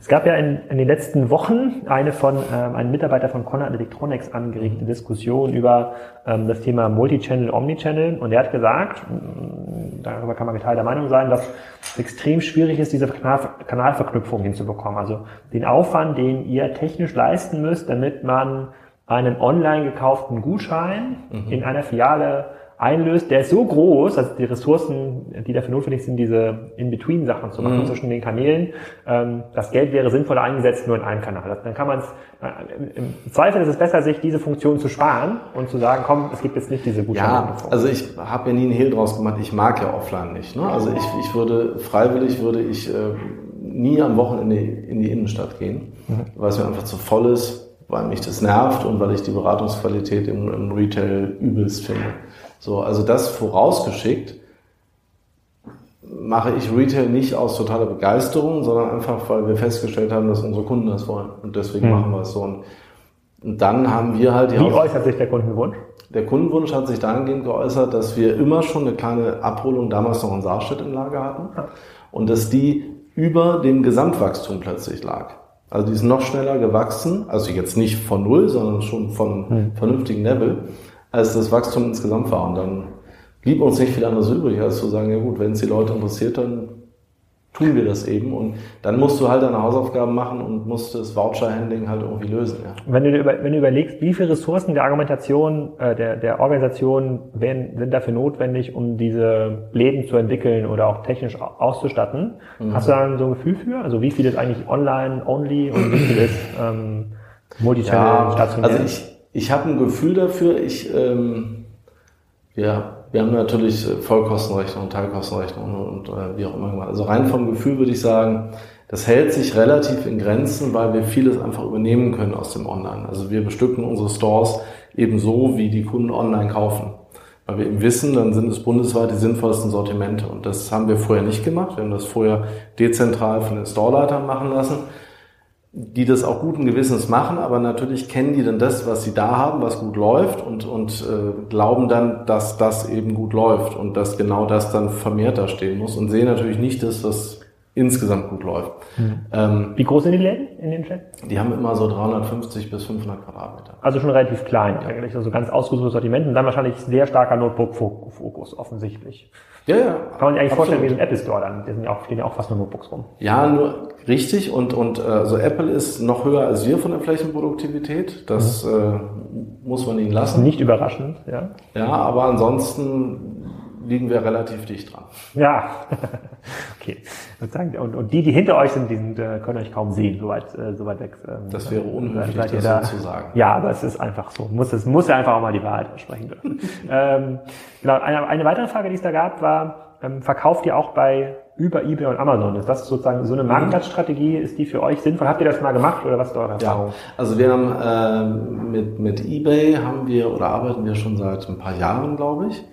Es gab ja in, in den letzten Wochen eine von ähm, einem Mitarbeiter von Conrad Electronics angeregte Diskussion über ähm, das Thema Multichannel, Omnichannel und er hat gesagt, mh, darüber kann man geteilter Meinung sein, dass es extrem schwierig ist, diese Kanal, Kanalverknüpfung hinzubekommen. Also den Aufwand, den ihr technisch leisten müsst, damit man einen online gekauften Gutschein in einer Filiale einlöst, der ist so groß, also die Ressourcen, die dafür notwendig sind, diese In-Between-Sachen zu machen zwischen den Kanälen, ähm, das Geld wäre sinnvoller eingesetzt nur in einem Kanal. Dann kann man es, äh, im Zweifel ist es besser, sich diese Funktion zu sparen und zu sagen, komm, es gibt jetzt nicht diese Gutscheine. Ja, also ich habe ja nie einen Hehl draus gemacht. Ich mag ja offline nicht. Ne? Also ich, ich würde freiwillig würde ich äh, nie am Wochenende in die Innenstadt gehen, weil es mir einfach zu voll ist, weil mich das nervt und weil ich die Beratungsqualität im, im Retail übelst finde. So, also das vorausgeschickt mache ich Retail nicht aus totaler Begeisterung, sondern einfach, weil wir festgestellt haben, dass unsere Kunden das wollen. Und deswegen Mhm. machen wir es so. Und, und dann haben wir halt die Wie äußert sich der Kundenwunsch? der Kundenwunsch hat sich dahingehend geäußert, dass wir immer schon eine kleine Abholung damals noch in Saarstedt im Lager hatten und dass die über dem Gesamtwachstum plötzlich lag. Also die ist noch schneller gewachsen, also jetzt nicht von null, sondern schon von vernünftigen Level, als das Wachstum insgesamt war. Und dann blieb uns nicht viel anderes übrig, als zu sagen, ja gut, wenn es die Leute interessiert, dann tun wir das eben. Und dann musst du halt deine Hausaufgaben machen und musst das Voucher-Handling halt irgendwie lösen. Ja. Wenn du, dir über, wenn du überlegst, wie viele Ressourcen der Argumentation, äh, der, der Organisation werden, sind dafür notwendig, um diese Läden zu entwickeln oder auch technisch au- auszustatten, hast du da so ein Gefühl für? Also wie viel ist eigentlich online-only und wie viel ist ähm, Multichannel, stationär? Also ich, ich habe ein Gefühl dafür. Ich, ähm, ja, wir haben natürlich Vollkostenrechnung, Teilkostenrechnung und, und äh, wie auch immer gemacht. Also rein vom Gefühl würde ich sagen, Das hält sich relativ in Grenzen, weil wir vieles einfach übernehmen können aus dem Online. Also wir bestücken unsere Stores eben so, wie die Kunden online kaufen. Weil wir eben wissen, dann sind es bundesweit die sinnvollsten Sortimente. Und das haben wir vorher nicht gemacht. Wir haben das vorher dezentral von den Storeleitern machen lassen die das auch guten Gewissens machen, aber natürlich kennen die dann das, was sie da haben, was gut läuft und, und äh, glauben dann, dass das eben gut läuft und dass genau das dann vermehrt da stehen muss und sehen natürlich nicht das, was insgesamt gut läuft. Mhm. Ähm, Wie groß sind die Läden in den Chat? Die haben immer so 350 bis 500 Quadratmeter. Also schon relativ klein ja. eigentlich, also ganz ausgesuchtes Sortiment und dann wahrscheinlich sehr starker Notebook-Fokus offensichtlich. Ja, ja. Kann man sich eigentlich vorstellen, wie so ein Apple Store dann. Da sind ja auch, stehen ja auch fast nur Notebooks rum. Ja, nur richtig. Und, und äh, so Apple ist noch höher als wir von der Flächenproduktivität. Das mhm. äh, muss man ihnen lassen. Nicht überraschend, ja. Ja, aber ansonsten liegen wir relativ dicht dran. Ja, okay. Und, und die, die hinter euch sind, die sind, äh, können euch kaum sehen, so weit, äh, so weit weg. Ähm, das wäre unhöflich, das da, so zu sagen. Ja, aber es ist einfach so. Muss, es muss ja einfach auch mal die Wahrheit sprechen dürfen. ähm, genau, eine, eine weitere Frage, die es da gab, war, ähm, verkauft ihr auch bei über eBay und Amazon? Ist das sozusagen so eine Marktplatzstrategie? Ist die für euch sinnvoll? Habt ihr das mal gemacht oder was ist eure Erfahrung? Ja, also wir haben äh, mit, mit eBay haben wir oder arbeiten wir schon seit ein paar Jahren, glaube ich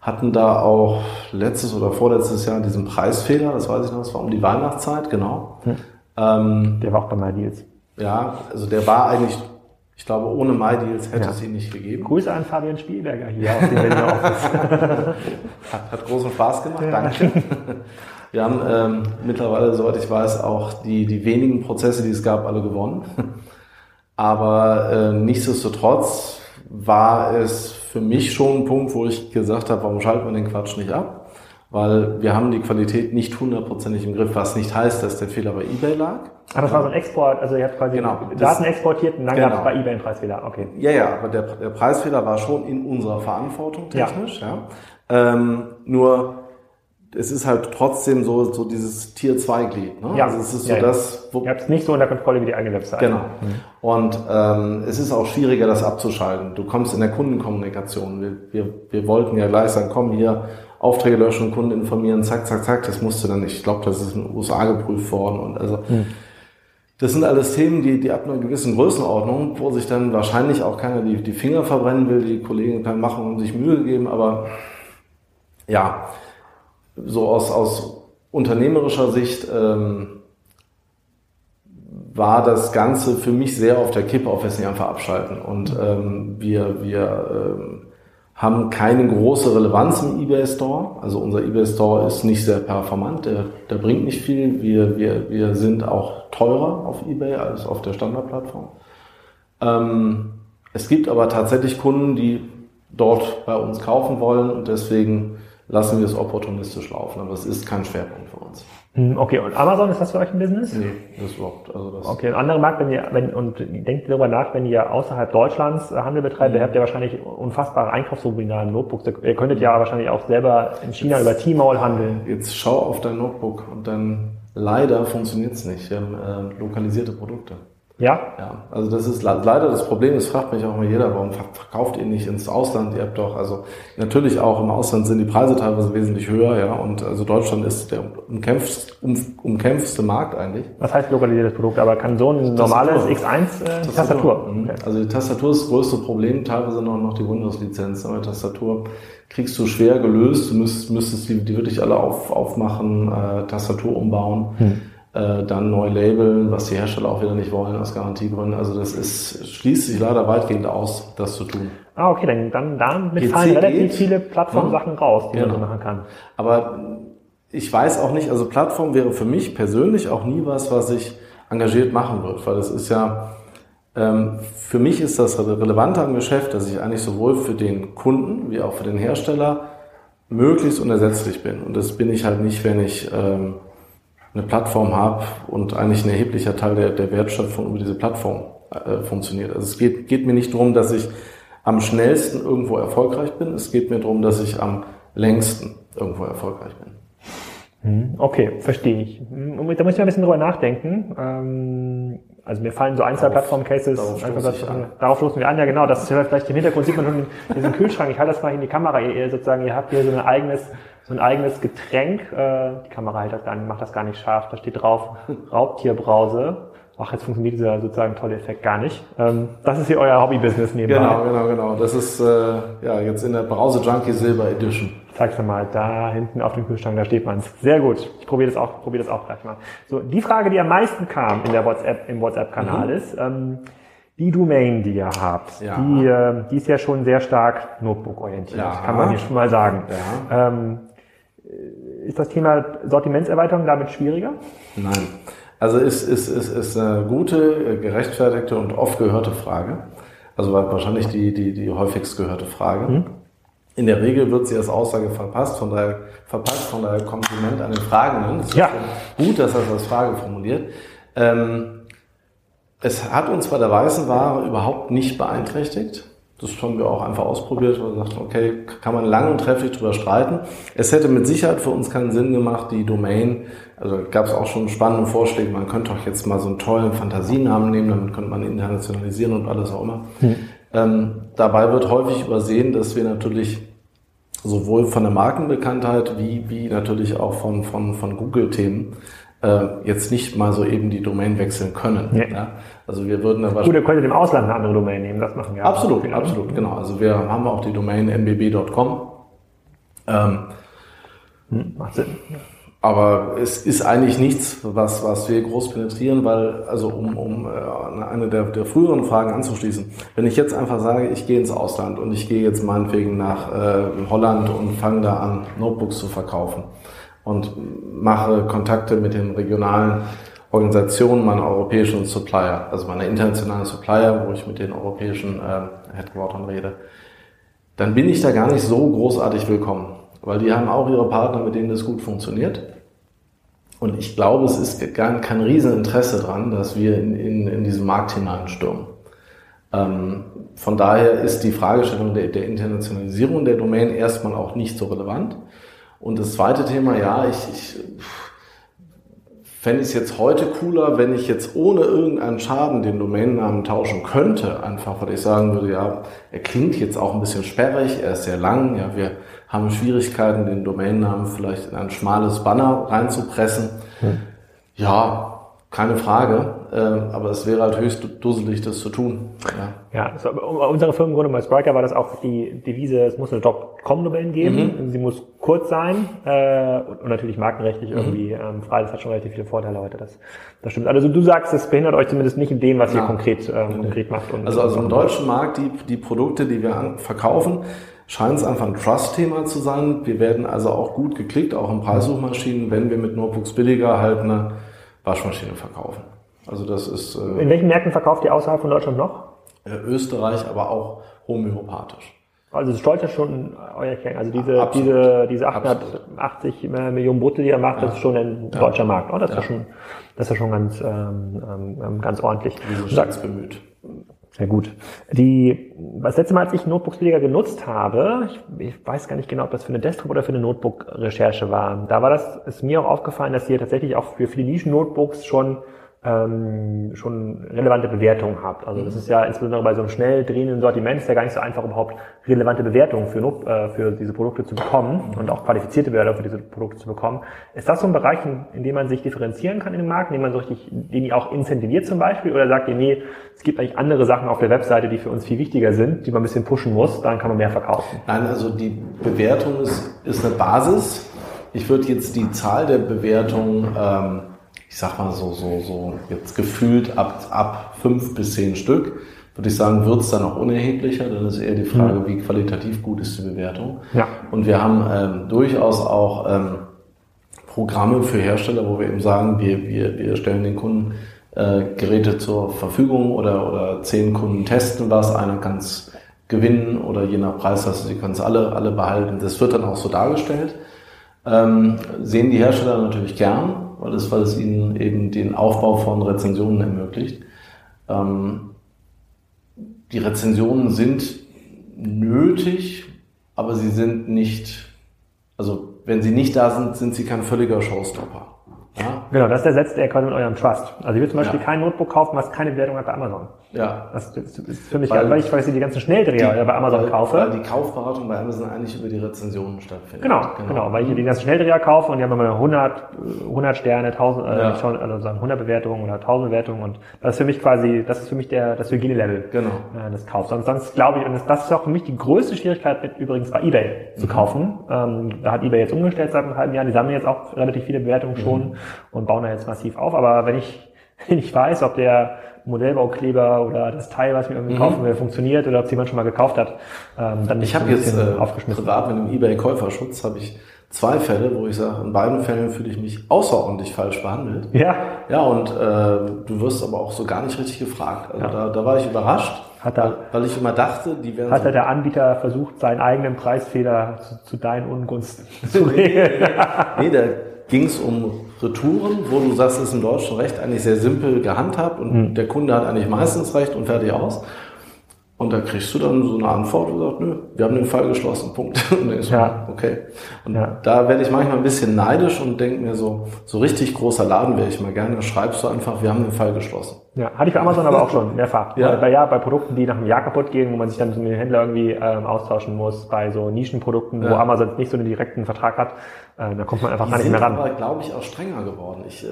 hatten da auch letztes oder vorletztes Jahr diesen Preisfehler, das weiß ich noch, das war um die Weihnachtszeit, genau. Hm. Ähm, der war auch bei MyDeals. Ja, also der war eigentlich, ich glaube, ohne MyDeals hätte ja. es ihn nicht gegeben. Grüße an Fabian Spielberger hier aus dem Berliner Office. hat, hat großen Spaß gemacht, ja. danke. Wir haben ähm, mittlerweile, soweit ich weiß, auch die, die wenigen Prozesse, die es gab, alle gewonnen. Aber äh, nichtsdestotrotz war es für mich schon ein Punkt, wo ich gesagt habe, warum schalten wir den Quatsch nicht ab? Weil wir haben die Qualität nicht hundertprozentig im Griff, was nicht heißt, dass der Fehler bei eBay lag. Aber das war so ein Export, also ihr habt quasi genau, Daten exportiert und dann genau. gab es bei eBay einen Preisfehler, okay. Ja, ja, aber der, der Preisfehler war schon in unserer Verantwortung technisch, ja. ja. Ähm, nur es ist halt trotzdem so, so dieses Tier 2 Glied. Ne? Ja. Also es ist so ja, das, wo, Ihr habt es nicht so unter Kontrolle wie die eigene Website. Genau. Mhm. Und ähm, es ist auch schwieriger, das abzuschalten. Du kommst in der Kundenkommunikation. Wir, wir, wir wollten ja gleich sagen, komm hier, Aufträge löschen, Kunden informieren, zack, zack, zack. Das musste dann, ich glaube, das ist in den USA geprüft worden. Und also mhm. das sind alles Themen, die, die ab einer gewissen Größenordnung, wo sich dann wahrscheinlich auch keiner die, die Finger verbrennen will, die Kollegen können machen und sich Mühe geben, aber ja so aus, aus unternehmerischer Sicht ähm, war das Ganze für mich sehr auf der Kippe, auf wir einfach abschalten. Und ähm, wir, wir ähm, haben keine große Relevanz im eBay Store. Also unser eBay Store ist nicht sehr performant, der, der bringt nicht viel. Wir, wir, wir sind auch teurer auf eBay als auf der Standardplattform. Ähm, es gibt aber tatsächlich Kunden, die dort bei uns kaufen wollen und deswegen lassen wir es opportunistisch laufen, aber es ist kein Schwerpunkt für uns. Hm, okay, und Amazon, ist das für euch ein Business? Nee, das überhaupt. Also das okay, ein anderer Markt, wenn ihr, wenn, und denkt darüber nach, wenn ihr außerhalb Deutschlands Handel betreibt, mhm. habt ihr wahrscheinlich unfassbare Einkaufsvolumina Notebooks. Ihr könntet ja wahrscheinlich auch selber in China jetzt, über Tmall handeln. Jetzt schau auf dein Notebook und dann leider funktioniert es nicht. Wir haben äh, lokalisierte Produkte. Ja? Ja, also das ist leider das Problem, das fragt mich auch mal jeder, warum verkauft ihr nicht ins Ausland? Ihr habt doch, also natürlich auch im Ausland sind die Preise teilweise wesentlich höher, ja, und also Deutschland ist der umkämpfste, um, umkämpfste Markt eigentlich. Was heißt lokalisiertes Produkt? Aber kann so ein normales X1 äh, Tastatur? Tastatur. Mhm. Okay. Also die Tastatur ist das größte Problem, teilweise noch, noch die Windows-Lizenz. Aber die Tastatur kriegst du schwer gelöst, du müsstest, müsstest die, die wirklich alle auf, aufmachen, äh, Tastatur umbauen. Hm äh, dann neu labeln, was die Hersteller auch wieder nicht wollen aus Garantiegründen. Also das ist, schließt sich leider weitgehend aus, das zu tun. Ah, okay, dann, dann damit PC fallen relativ geht, viele Plattformsachen ja, raus, die genau. man machen kann. Aber ich weiß auch nicht, also Plattform wäre für mich persönlich auch nie was, was ich engagiert machen würde, weil es ist ja, ähm, für mich ist das Relevante am Geschäft, dass ich eigentlich sowohl für den Kunden wie auch für den Hersteller möglichst unersetzlich bin. Und das bin ich halt nicht, wenn ich ähm, eine Plattform habe und eigentlich ein erheblicher Teil der, der Wertschöpfung über diese Plattform äh, funktioniert. Also es geht, geht mir nicht darum, dass ich am schnellsten irgendwo erfolgreich bin. Es geht mir darum, dass ich am längsten irgendwo erfolgreich bin. Hm, okay, verstehe ich. Hm, da muss ich mal ein bisschen drüber nachdenken. Ähm, also mir fallen so ein, zwei Plattform-Cases, darauf, darauf stoßen wir an, ja genau, das ist ja vielleicht im Hintergrund, sieht man schon diesen Kühlschrank, ich halte das mal in die Kamera, ihr, sozusagen, ihr habt hier so ein eigenes so ein eigenes Getränk. Äh, die Kamera hält das gar nicht, macht das gar nicht scharf. Da steht drauf Raubtierbrause. Ach, jetzt funktioniert dieser sozusagen tolle Effekt gar nicht. Ähm, das ist hier euer Hobby-Business nebenbei. Genau, genau, genau. Das ist äh, ja jetzt in der Brause Junkie Silver Edition. Zeig's mir mal, da hinten auf dem Kühlschrank, da steht man's. Sehr gut. Ich probiere das auch, probiere das auch gleich mal. So, die Frage, die am meisten kam in der WhatsApp, im WhatsApp-Kanal mhm. ist, ähm, die Domain, die ihr habt, ja. die, äh, die ist ja schon sehr stark Notebook-orientiert, ja. kann man hier schon mal sagen. Ja. Ähm, ist das Thema Sortimentserweiterung damit schwieriger? Nein. Also ist, ist, ist, ist eine gute, gerechtfertigte und oft gehörte Frage. Also wahrscheinlich die, die, die häufigst gehörte Frage. Hm. In der Regel wird sie als Aussage verpasst, von daher verpasst, von daher Kompliment an den Fragenden. Es ja. gut, dass er das als Frage formuliert. Ähm, es hat uns bei der weißen Ware überhaupt nicht beeinträchtigt. Das haben wir auch einfach ausprobiert und gesagt, okay, kann man lang und trefflich drüber streiten. Es hätte mit Sicherheit für uns keinen Sinn gemacht, die Domain, also gab es auch schon spannende Vorschläge, man könnte auch jetzt mal so einen tollen Fantasienamen nehmen, damit könnte man internationalisieren und alles auch immer. Hm. Ähm, dabei wird häufig übersehen, dass wir natürlich sowohl von der Markenbekanntheit wie, wie natürlich auch von, von, von Google-Themen äh, jetzt nicht mal so eben die Domain wechseln können. Ja. ja. Also wir würden da Gut, ihr könntet im Ausland eine andere Domain nehmen, das machen wir. Absolut, auch. absolut, genau. Also wir haben auch die Domain mbb.com. Ähm, hm, macht Sinn. Aber es ist eigentlich nichts, was, was wir groß penetrieren, weil, also um, um äh, eine der, der früheren Fragen anzuschließen, wenn ich jetzt einfach sage, ich gehe ins Ausland und ich gehe jetzt meinetwegen nach äh, Holland und fange da an, Notebooks zu verkaufen, und mache Kontakte mit den regionalen Organisationen meiner europäischen Supplier, also meiner internationalen Supplier, wo ich mit den europäischen äh, Headquartern rede, dann bin ich da gar nicht so großartig willkommen, weil die haben auch ihre Partner, mit denen das gut funktioniert. Und ich glaube, es ist gar kein Rieseninteresse dran, dass wir in, in, in diesen Markt hineinstürmen. Ähm, von daher ist die Fragestellung der, der Internationalisierung der Domain erstmal auch nicht so relevant. Und das zweite Thema, ja, ich, ich fände es jetzt heute cooler, wenn ich jetzt ohne irgendeinen Schaden den Domainnamen tauschen könnte, einfach weil ich sagen würde, ja, er klingt jetzt auch ein bisschen sperrig, er ist sehr lang, ja, wir haben Schwierigkeiten, den Domainnamen vielleicht in ein schmales Banner reinzupressen. Hm. Ja, keine Frage, äh, aber es wäre halt höchst dusselig, das zu tun. Ja, ja so, unsere Firmengründung bei Spriker war das auch die Devise, es muss eine .com-Domain geben, mhm. sie muss kurz sein äh, und natürlich markenrechtlich mhm. irgendwie ähm, frei, das hat schon relativ viele Vorteile heute, das, das stimmt. Also du sagst, es behindert euch zumindest nicht in dem, was ja. ihr konkret, ähm, konkret macht. Und, also, also im deutschen Markt, die, die Produkte, die wir verkaufen, scheint es einfach ein Trust-Thema zu sein. Wir werden also auch gut geklickt, auch in Preissuchmaschinen, wenn wir mit Notebooks billiger halt eine Waschmaschine verkaufen. Also das ist. Äh, In welchen Märkten verkauft ihr außerhalb von Deutschland noch? Äh, Österreich, aber auch homöopathisch. Also es stolz schon euer Kern. Also diese, Absolut. diese, diese 880 Absolut. Millionen Brutto, die ihr macht, ja. das ist schon ein deutscher ja. Markt. Oh, das, ja. ist schon, das ist schon ganz, ähm, ähm, ganz ordentlich. Wie so bemüht. Sehr gut. Die, das letzte Mal, als ich Notebooks-Leger genutzt habe, ich, ich, weiß gar nicht genau, ob das für eine Desktop- oder für eine Notebook-Recherche war. Da war das, ist mir auch aufgefallen, dass ihr tatsächlich auch für viele Nischen-Notebooks schon ähm, schon relevante Bewertungen habt. Also das ist ja insbesondere bei so einem schnell drehenden Sortiment ist ja gar nicht so einfach überhaupt relevante Bewertungen für, äh, für diese Produkte zu bekommen und auch qualifizierte Bewertungen für diese Produkte zu bekommen. Ist das so ein Bereich, in, in dem man sich differenzieren kann in dem Markt, in dem man so richtig, den ihr auch incentiviert zum Beispiel oder sagt ihr, nee, es gibt eigentlich andere Sachen auf der Webseite, die für uns viel wichtiger sind, die man ein bisschen pushen muss, dann kann man mehr verkaufen? Nein, also die Bewertung ist, ist eine Basis. Ich würde jetzt die Zahl der Bewertungen ähm, ich sag mal so, so, so jetzt gefühlt ab, ab fünf bis zehn Stück, würde ich sagen, wird es dann auch unerheblicher. Dann ist eher die Frage, mhm. wie qualitativ gut ist die Bewertung. Ja. Und wir haben ähm, durchaus auch ähm, Programme für Hersteller, wo wir eben sagen, wir, wir, wir stellen den Kunden äh, Geräte zur Verfügung oder, oder zehn Kunden testen was, einer kann es gewinnen oder je nach Preisklasse, sie können es alle, alle behalten. Das wird dann auch so dargestellt. Ähm, sehen die Hersteller natürlich gern, weil es, weil es ihnen eben den Aufbau von Rezensionen ermöglicht. Ähm, die Rezensionen sind nötig, aber sie sind nicht, also wenn sie nicht da sind, sind sie kein völliger Showstopper. Genau, das ersetzt er quasi mit eurem Trust. Also ich will zum Beispiel ja. kein Notebook kaufen, was keine Bewertung hat bei Amazon. Ja. Das ist für mich weil, weil ich weiß, die ganzen Schnelldreher die, bei Amazon weil, kaufe. Weil die Kaufberatung bei Amazon eigentlich über die Rezensionen stattfindet. Genau, genau, genau weil ich die ganzen Schnelldreher kaufe und die haben immer 100, 100 Sterne, 1000, äh, ja. also 100 Bewertungen oder 1000 Bewertungen und das ist für mich quasi, das ist für mich der, das Hygienelevel genau. äh, des Kaufs. Sonst, sonst glaube ich, und das, das ist auch für mich die größte Schwierigkeit mit, übrigens bei eBay zu mhm. kaufen. Ähm, da hat eBay jetzt umgestellt seit einem halben Jahr, die sammeln jetzt auch relativ viele Bewertungen schon mhm. Und bauen da jetzt massiv auf, aber wenn ich, wenn ich weiß, ob der Modellbaukleber oder das Teil, was ich mir irgendwie mhm. kaufen will, funktioniert oder ob es jemand schon mal gekauft hat, ähm, dann ich habe jetzt äh, aufgeschmissen. privat mit dem eBay Käuferschutz habe ich zwei Fälle, wo ich sage, in beiden Fällen fühle ich mich außerordentlich falsch behandelt. Ja. Ja, und äh, du wirst aber auch so gar nicht richtig gefragt. Also ja. da, da war ich überrascht, hat er, weil, ich immer dachte, die werden. Hat so der Anbieter versucht, seinen eigenen Preisfehler zu, zu deinen Ungunsten zu regeln? nee, da ging es um Retouren, wo du sagst, ist im deutschen Recht eigentlich sehr simpel gehandhabt und mhm. der Kunde hat eigentlich meistens recht und fertig aus. Und da kriegst du dann so eine Antwort und sagst, nö, wir haben den Fall geschlossen, Punkt. Und dann ist ja. okay. Und ja. da werde ich manchmal ein bisschen neidisch und denke mir so, so richtig großer Laden wäre ich mal gerne, schreibst du einfach, wir haben den Fall geschlossen. Ja, hatte ich bei Amazon aber auch schon mehrfach. Ja. Bei, ja, bei Produkten, die nach einem Jahr kaputt gehen, wo man sich dann mit dem Händler irgendwie ähm, austauschen muss, bei so Nischenprodukten, ja. wo Amazon nicht so einen direkten Vertrag hat, äh, da kommt man einfach die gar nicht mehr ran. aber, glaube ich, auch strenger geworden. Ich, äh,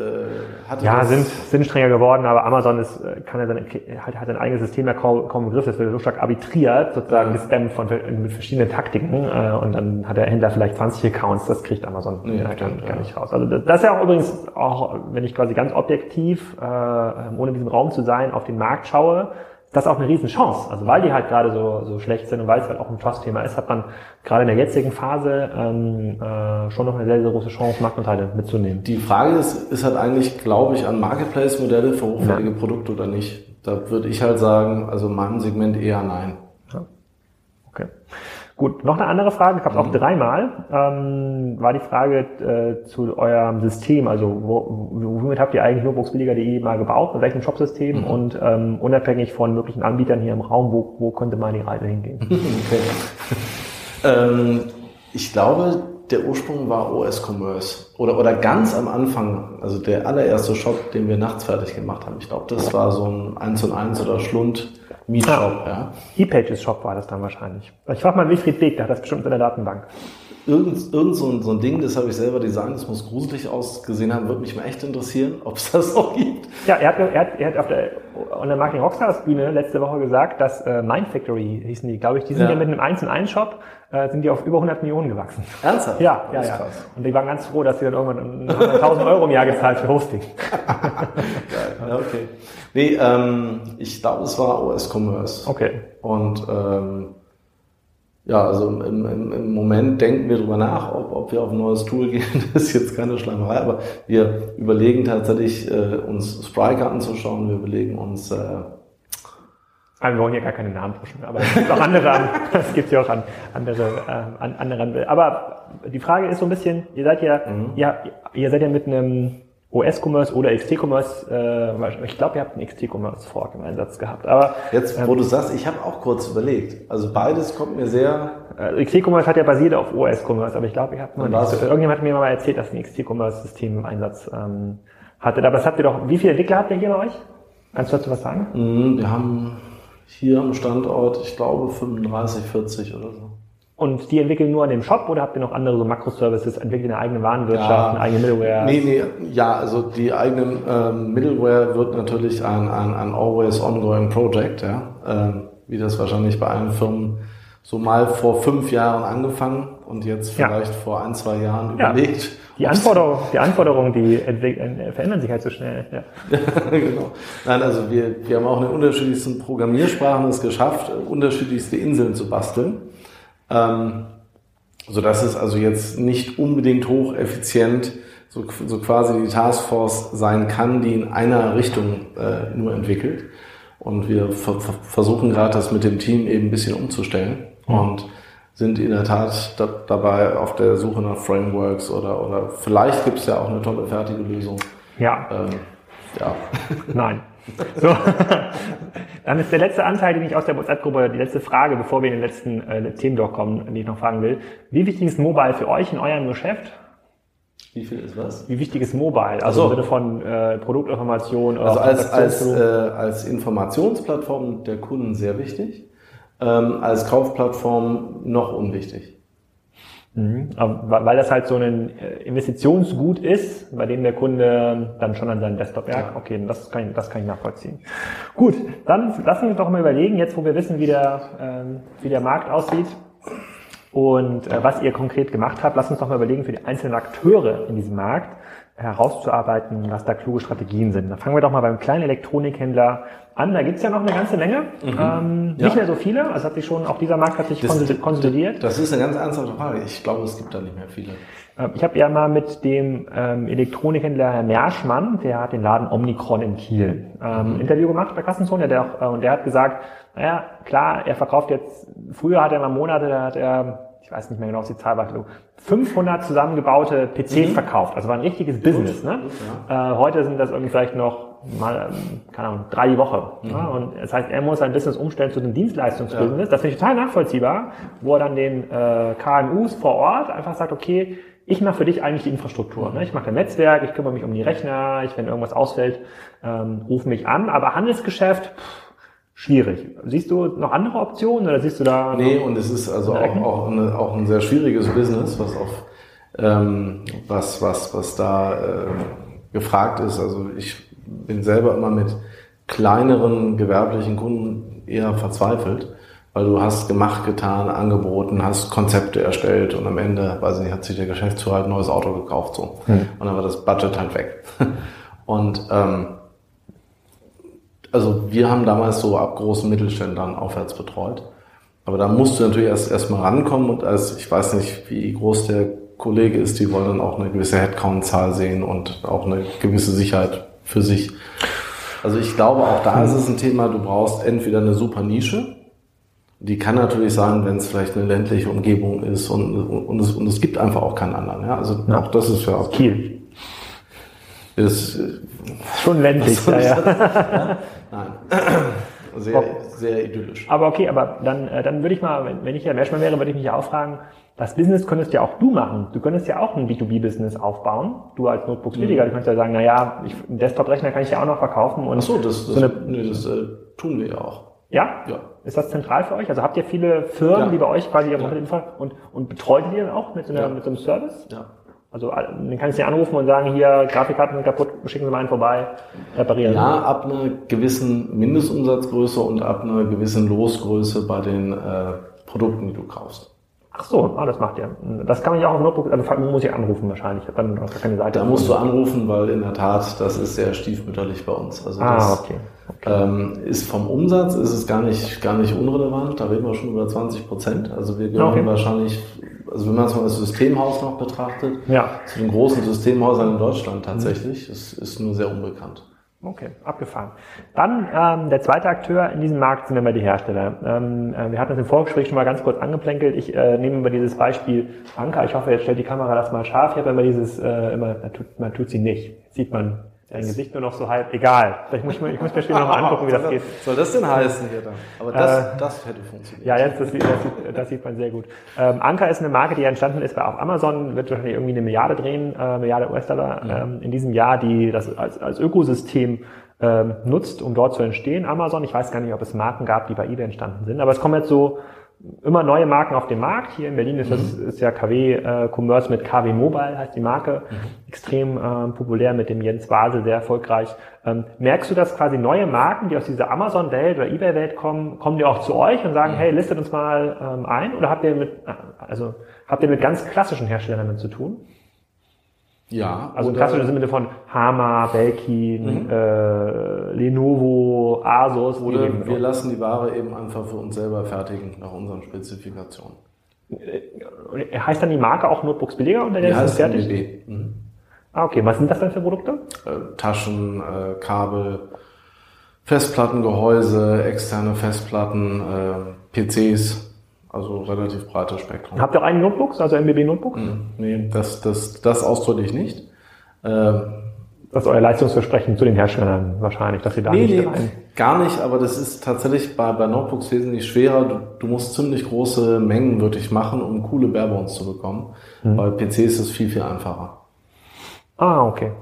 hatte ja, sind, sind strenger geworden, aber Amazon ist, äh, kann ja sein, hat, hat ein eigenes System ja kaum, kaum im Griff. Das wird so stark arbitriert, sozusagen ja. gespammt von, mit verschiedenen Taktiken. Äh, und dann hat der Händler vielleicht 20 Accounts, das kriegt Amazon nee, gar, stimmt, gar nicht raus. Also das ist ja auch übrigens auch, wenn ich quasi ganz objektiv, äh, ohne diesen Raum zu sein, auf den Markt schaue, das ist auch eine Riesenchance. Also weil die halt gerade so, so schlecht sind und weil es halt auch ein Trust-Thema ist, hat man gerade in der jetzigen Phase ähm, äh, schon noch eine sehr, sehr große Chance, Marktanteile mitzunehmen. Die Frage ist, ist halt eigentlich, glaube ich, an Marketplace-Modelle für hochwertige ja. Produkte oder nicht. Da würde ich halt sagen, also in meinem Segment eher nein. Ja. Okay. Gut, noch eine andere Frage, gab es auch mhm. dreimal, ähm, war die Frage äh, zu eurem System, also wo, womit habt ihr eigentlich notebooksbilliger.de mal gebaut, mit welchem Shopsystem mhm. und ähm, unabhängig von möglichen Anbietern hier im Raum, wo, wo könnte mal die Reise hingehen? Okay. ähm, ich glaube, der Ursprung war OS Commerce oder, oder ganz am Anfang, also der allererste Shop, den wir nachts fertig gemacht haben. Ich glaube, das war so ein 1 und 1 oder Schlund Mietshop, ah, ja. E-Pages Shop war das dann wahrscheinlich. Ich frage mal Wilfried Beek, der hat das bestimmt in der Datenbank. Irgend, irgend so, ein, so ein Ding, das habe ich selber designt, das muss gruselig ausgesehen haben, würde mich mal echt interessieren, ob es das auch gibt. Ja, er hat, er hat, er hat auf der, on der Marketing Rockstars Bühne letzte Woche gesagt, dass äh, Mind Factory hießen die, glaube ich, die sind ja, ja mit einem 1 in 1 Shop äh, sind die auf über 100 Millionen gewachsen. Ernsthaft? Ja, ja, ja. Krass. Und die waren ganz froh, dass sie dann irgendwann 1000 Euro im Jahr gezahlt für Hosting. Geil, okay. Nee, ähm, ich glaube, es war OS Commerce. Okay. Und ähm, ja, also im, im, im Moment denken wir darüber nach, ob, ob wir auf ein neues Tool gehen. Das ist jetzt keine Schleimerei, aber wir überlegen tatsächlich, äh, uns Spriker anzuschauen. Wir überlegen uns äh, aber wir wollen hier gar keine Namen pushen, aber es gibt auch andere, an, es gibt ja auch an, andere, äh, an anderen. Aber die Frage ist so ein bisschen, ihr seid ja, mhm. ja, ihr seid ja mit einem OS-Commerce oder XT-Commerce, äh, ich glaube, ihr habt einen XT-Commerce-Fork im Einsatz gehabt. Aber jetzt, wo ähm, du sagst, ich habe auch kurz überlegt. Also beides kommt mir sehr. Äh, XT-Commerce hat ja basiert auf OS-Commerce, aber ich glaube, ihr habt mal nicht, irgendjemand hat mir mal erzählt, dass ein XT-Commerce-System im Einsatz ähm, hattet. Aber das habt ihr doch. Wie viele Entwickler habt ihr hier bei euch? Kannst du dazu was sagen? Mhm, wir haben hier am Standort, ich glaube 35, 40 oder so. Und die entwickeln nur an dem Shop oder habt ihr noch andere so Makroservices, entwickelt eine eigene Warenwirtschaft, ja, eine eigene Middleware? Nee, nee, ja, also die eigene ähm, Middleware wird natürlich ein, ein, ein always ongoing project, ja. Ähm, wie das wahrscheinlich bei allen Firmen so mal vor fünf Jahren angefangen und jetzt vielleicht ja. vor ein, zwei Jahren ja. überlegt. Die Anforderungen, die Anforderungen, die äh, verändern sich halt so schnell. Ja. genau. Nein, also wir, wir haben auch in den unterschiedlichsten Programmiersprachen es geschafft, unterschiedlichste Inseln zu basteln. Ähm, so dass es also jetzt nicht unbedingt hocheffizient so, so quasi die Taskforce sein kann, die in einer Richtung äh, nur entwickelt. Und wir ver versuchen gerade das mit dem Team eben ein bisschen umzustellen mhm. und sind in der Tat da, dabei auf der Suche nach Frameworks oder, oder vielleicht gibt es ja auch eine tolle fertige Lösung. Ja. Ähm, ja. Nein. So. Dann ist der letzte Anteil, den ich aus der WhatsApp-Gruppe, die letzte Frage, bevor wir in den letzten äh, Themendoc kommen, die ich noch fragen will. Wie wichtig ist Mobile für euch in eurem Geschäft? Wie viel ist was? Wie wichtig ist Mobile? Also so. im Sinne von äh, Produktinformation oder Also als, als, äh, als Informationsplattform der Kunden sehr wichtig, ähm, als Kaufplattform noch unwichtig. Mhm. Weil das halt so ein äh, Investitionsgut ist, bei dem der Kunde dann schon an seinen Desktop merkt, Ja. okay, das kann, ich, das kann ich nachvollziehen. Gut, dann lassen wir uns doch mal überlegen, jetzt wo wir wissen, wie der, ähm, wie der Markt aussieht und äh, was ihr konkret gemacht habt, lasst uns doch mal überlegen, für die einzelnen Akteure in diesem Markt herauszuarbeiten, was da kluge Strategien sind. Da fangen wir doch mal beim kleinen Elektronikhändler an. Da gibt's ja noch eine ganze Menge. Ähm, Ja. Nicht mehr so viele. Also hat sich schon, auch dieser Markt hat sich konsoli- konsolidiert. Das ist eine ganz ernsthafte Frage. Ich glaube, es gibt da nicht mehr viele. Ähm, Ich habe ja mal mit dem ähm, Elektronikhändler Herr Merschmann, der hat den Laden Omnicron in Kiel, ähm, ein Interview gemacht bei Kassenzone, der auch, äh, und der hat gesagt, naja, klar, er verkauft jetzt, früher hat er mal Monate, da hat er, ich weiß nicht mehr genau, was die Zahl war, 500 zusammengebaute PCs verkauft. Also war ein richtiges Business. Ne? Äh, heute sind das irgendwie vielleicht noch mal, ähm, keine Ahnung, drei die Woche. Ne? Und das heißt, er muss sein Business umstellen zu einem Dienstleistungsbusiness. Das finde ich total nachvollziehbar, wo er dann den äh, KMUs vor Ort einfach sagt, okay, ich mache für dich eigentlich die Infrastruktur. Ne? Ich mache ein Netzwerk, ich kümmere mich um die Rechner, ich, wenn irgendwas ausfällt, ähm, ruf mich an. Aber Handelsgeschäft, pff, schwierig. Siehst du noch andere Optionen oder siehst du da? Nee, und es ist also auch, auch, eine, auch ein sehr schwieriges Business, was auf ähm, was, was, was da äh, gefragt ist. Also ich bin selber immer mit kleineren gewerblichen Kunden eher verzweifelt, weil du hast gemacht, getan, angeboten, hast Konzepte erstellt und am Ende, weiß ich nicht, hat sich der Geschäftsführer halt ein neues Auto gekauft so. Und dann war das Budget halt weg. Und ähm, also wir haben damals so ab großen Mittelständlern aufwärts betreut. Aber da musst du natürlich erst erstmal rankommen und als ich weiß nicht, wie groß der Kollege ist, die wollen dann auch eine gewisse Headcount-Zahl sehen und auch eine gewisse Sicherheit für sich. Also ich glaube, auch da ist es ein Thema, du brauchst entweder eine super Nische, die kann natürlich sein, wenn es vielleicht eine ländliche Umgebung ist und, und, es, und es gibt einfach auch keinen anderen. Ja? Also auch das ist ja Kiel. Ist, Schon ländlich, ja, ja. nein, sehr, sehr idyllisch. Aber okay, aber dann, äh, dann würde ich mal, wenn, ich ja Mehrschmann wäre, würde ich mich ja auch fragen, das Business könntest ja auch du machen. Du könntest ja auch ein B2B-Business aufbauen. Du als Notebooks-Billiger, du könntest ja sagen, na ja, ich, einen Desktop-Rechner kann ich ja auch noch verkaufen. Und Ach so, das, das, so eine, nee, das äh, tun wir ja auch. ja? Ja. Ist das zentral für euch? Also habt ihr viele Firmen, Ja. die bei euch quasi ihre Ja. Und, und betreut ihr dann auch mit so, einer, Ja. mit so einem Service? Ja. Also äh, dann kann ich sie anrufen und sagen, hier, Grafikkarten sind kaputt, schicken Sie mal einen vorbei, reparieren. Ja, ab einer gewissen Mindestumsatzgröße und ab einer gewissen Losgröße bei den äh, Produkten, die du kaufst. Ach so, ah, das macht ihr. Das kann man ja auch im Notebook, also muss ich anrufen wahrscheinlich. Ich habe dann noch keine Seite. Da musst du anrufen, weil in der Tat, das ist sehr stiefmütterlich bei uns. Also Ah, das okay. ähm, ist vom Umsatz ist es gar nicht, gar nicht unrelevant. Da reden wir schon über 20 Prozent. Also wir gehören Okay. wahrscheinlich, also wenn man es mal als Systemhaus noch betrachtet, Ja, zu den großen Systemhäusern in Deutschland tatsächlich. Es ist nur sehr unbekannt. okay, abgefahren. Dann ähm, der zweite Akteur in diesem Markt sind immer die Hersteller. Ähm, äh, wir hatten das im Vorgespräch schon mal ganz kurz angeplänkelt. Ich äh, nehme immer dieses Beispiel Anker. Ich hoffe, jetzt stellt die Kamera das mal scharf. Ich habe immer dieses, äh, immer, man tut, man tut sie nicht. Jetzt sieht man dein Gesicht nur noch so halb. Egal. Vielleicht muss ich, mir- ich muss mir später nochmal angucken, wie das geht. Soll das denn heißen hier dann? Aber das, das hätte funktioniert. Ja, jetzt, das, sieht- das, sieht, das sieht man sehr gut. Ähm, Anker ist eine Marke, die entstanden ist bei auf Amazon, wird wahrscheinlich irgendwie eine Milliarde drehen, äh, Milliarde US-Dollar ähm, in diesem Jahr, die das als, als Ökosystem ähm, nutzt, um dort zu entstehen. Amazon, ich weiß gar nicht, ob es Marken gab, die bei eBay entstanden sind, aber es kommen jetzt so immer neue Marken auf den Markt. Hier in Berlin ist das ist ja KW äh, Commerce mit KW Mobile heißt die Marke, extrem ähm, populär mit dem Jens Basel, sehr erfolgreich. Ähm, merkst du, dass quasi neue Marken, die aus dieser Amazon-Welt oder eBay-Welt kommen, kommen die auch zu euch und sagen, hey, listet uns mal ähm, ein? Oder habt ihr mit, also habt ihr mit ganz klassischen Herstellern damit zu tun? Ja, Also oder- klassisch im Sinne von Hama, Belkin, äh, Lenovo, Asus, Oder eben- wir lassen die Ware eben einfach für uns selber fertigen nach unseren Spezifikationen. heißt dann die Marke auch Notebooks billiger der Die ist es fertig? Mhm. Ah, okay. Was sind das denn für Produkte? Äh, Taschen, äh, Kabel, Festplattengehäuse, externe Festplatten, äh, PCs, also relativ breites Spektrum. Habt ihr auch eigene Notebooks, also MBB Notebooks? Mhm. Nee, das, das, das ausdrücklich nicht. Ähm, Das ist euer Leistungsversprechen zu den Herstellern wahrscheinlich, dass sie da Nee, nicht nee, rein. gar nicht, aber das ist tatsächlich bei, bei Notebooks wesentlich schwerer. Du, du musst ziemlich große Mengen wirklich machen, um coole Barebones zu bekommen. Bei PCs ist es viel, viel einfacher. Ah, okay.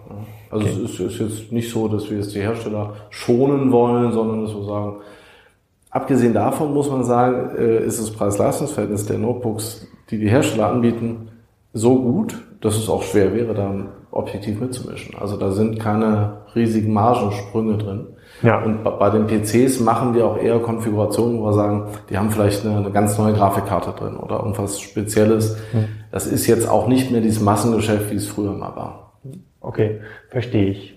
Also okay. es ist, ist, jetzt nicht so, dass wir jetzt die Hersteller schonen wollen, sondern dass wir sagen, abgesehen davon muss man sagen, äh, ist das Preis-Leistungs-Verhältnis der Notebooks, die die Hersteller anbieten, so gut, dass es auch schwer wäre, da objektiv mitzumischen. Also da sind keine riesigen Margensprünge drin. Ja. Und bei den PCs machen wir auch eher Konfigurationen, wo wir sagen, die haben vielleicht eine, eine ganz neue Grafikkarte drin oder irgendwas Spezielles. Mhm. Das ist jetzt auch nicht mehr dieses Massengeschäft, wie es früher mal war. Okay, verstehe ich.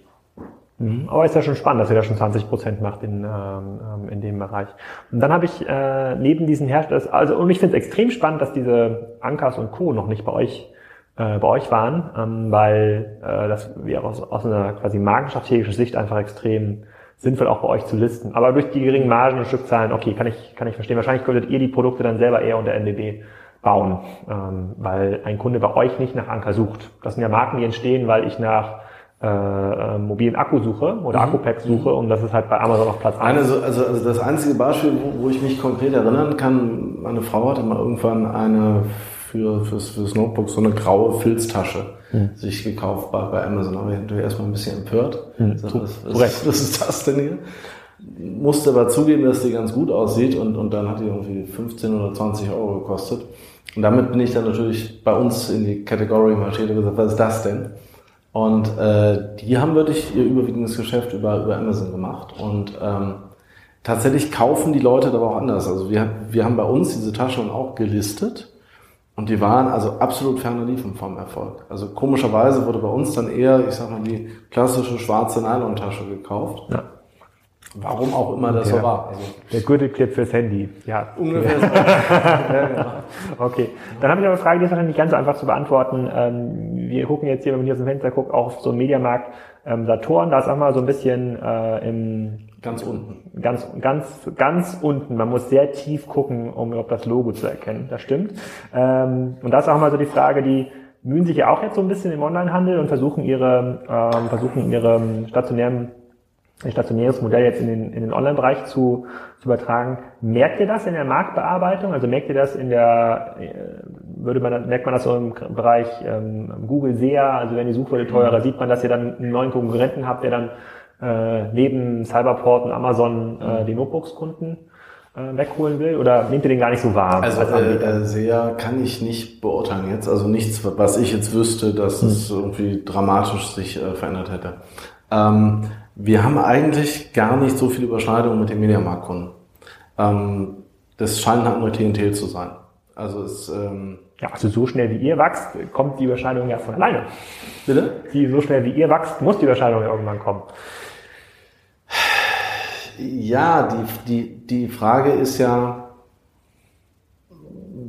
Mhm. Aber ist ja schon spannend, dass ihr da schon 20 Prozent macht in, ähm, ähm, in dem Bereich. Und dann habe ich äh, neben diesen Herstellern, also und ich finde es extrem spannend, dass diese Ankas und Co. noch nicht bei euch äh, bei euch waren, ähm, weil äh, das wäre aus, aus einer quasi markenstrategischen Sicht einfach extrem sinnvoll auch bei euch zu listen. Aber durch die geringen Margen und Stückzahlen, okay, kann ich, kann ich verstehen. Wahrscheinlich könntet ihr die Produkte dann selber eher unter NDB bauen, ähm, weil ein Kunde bei euch nicht nach Anker sucht. Das sind ja Marken, die entstehen, weil ich nach äh, äh mobilen Akku suche oder mhm. Akku-Pack suche und das ist halt bei Amazon auf Platz 1. Also, also, also das einzige Beispiel, wo, wo ich mich konkret erinnern kann, meine Frau hatte mal irgendwann eine für, fürs, fürs Notebook so eine graue Filztasche hm. sich gekauft bei, bei Amazon. Aber ich natürlich erstmal ein bisschen empört. Hm. Sag, was, was, was ist das denn hier? Musste aber zugeben, dass die ganz gut aussieht und, und dann hat die irgendwie 15 oder 20 Euro gekostet. Und damit bin ich dann natürlich bei uns in die Kategorie marschiert und gesagt, was ist das denn? Und äh, die haben wirklich ihr überwiegendes Geschäft über, über Amazon gemacht. Und ähm, tatsächlich kaufen die Leute aber auch anders. Also wir, wir haben bei uns diese Taschen auch gelistet und die waren also absolut ferner liefen vom Erfolg. Also komischerweise wurde bei uns dann eher, ich sag mal, die klassische schwarze Nylon-Tasche gekauft. Ja. Warum auch immer das der, so war. Also der Gürtelclip fürs Handy. Ja. Ungefähr so. ja, genau. Okay. Dann habe ich noch eine Frage, die ist wahrscheinlich nicht ganz so einfach zu beantworten. Ähm, wir gucken jetzt hier, wenn man hier aus dem Fenster guckt, auch auf so einen Mediamarkt ähm, Saturn. Da ist auch mal so ein bisschen äh, im Ganz unten. Ganz, ganz, ganz unten. Man muss sehr tief gucken, um überhaupt das Logo zu erkennen. Das stimmt. Ähm, und das ist auch mal so die Frage, die mühen sich ja auch jetzt so ein bisschen im Onlinehandel und versuchen ihre, ähm, versuchen ihre stationären ein stationäres Modell jetzt in den, in den Online-Bereich zu, zu übertragen. Merkt ihr das in der Marktbearbeitung? Also merkt ihr das in der, äh, würde man, merkt man das so im Bereich ähm, Google SEA? Also wenn die Suchwörter teurer, sieht man, dass ihr dann einen neuen Konkurrenten habt, der dann äh, neben Cyberport und Amazon äh, die Notebooks-Kunden äh, wegholen will? Oder nehmt ihr den gar nicht so wahr? Also als äh, sehr kann ich nicht beurteilen jetzt. Also nichts, was ich jetzt wüsste, dass hm. es irgendwie dramatisch sich äh, verändert hätte. Ähm, wir haben eigentlich gar nicht so viel Überschneidung mit den Mediamarktkunden. Ähm, das scheint eine andere Klientel zu sein. Also es ähm, ja, also so schnell wie ihr wächst, kommt die Überschneidung ja von alleine. Bitte? Die, so schnell wie ihr wächst, muss die Überschneidung ja irgendwann kommen. Ja, die, die, die Frage ist ja,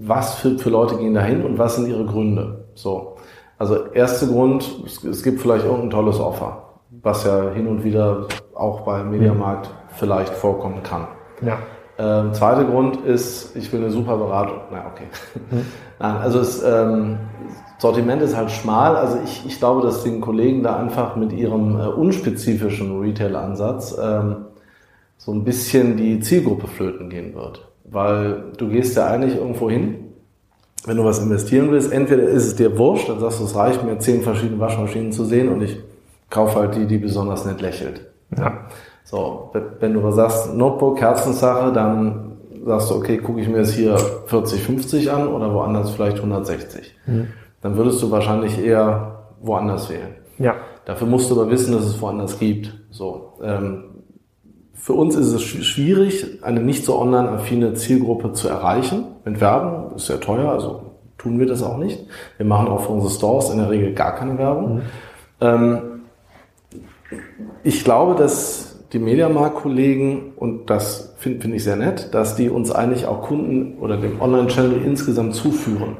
was für, für Leute gehen dahin und was sind ihre Gründe? So. Also, erster Grund, es, es gibt vielleicht irgendein tolles Offer, was ja hin und wieder auch beim Mediamarkt vielleicht vorkommen kann. Ja. Ähm, zweiter Grund ist, ich will eine super Beratung. Na, okay. Mhm. Nein, also das ähm, Sortiment ist halt schmal. Also ich, ich glaube, dass den Kollegen da einfach mit ihrem äh, unspezifischen Retail-Ansatz ähm, so ein bisschen die Zielgruppe flöten gehen wird. Weil du gehst ja eigentlich irgendwo hin, wenn du was investieren willst, entweder ist es dir wurscht, dann sagst du, es reicht mir, zehn verschiedene Waschmaschinen zu sehen und ich kaufe halt die, die besonders nett lächelt. Ja. So, wenn du sagst, Notebook, Herzenssache, dann sagst du, okay, gucke ich mir jetzt hier 40, 50 an oder woanders vielleicht 160. Mhm. Dann würdest du wahrscheinlich eher woanders wählen. Ja. Dafür musst du aber wissen, dass es woanders gibt. So, ähm, für uns ist es schwierig, eine nicht so online-affine Zielgruppe zu erreichen. Mit Werbung ist sehr teuer, also tun wir das auch nicht. Wir machen auch für unsere Stores in der Regel gar keine Werbung. Mhm. Ähm, ich glaube, dass die Mediamarkt-Kollegen, und das finde find ich sehr nett, dass die uns eigentlich auch Kunden oder dem Online-Channel insgesamt zuführen.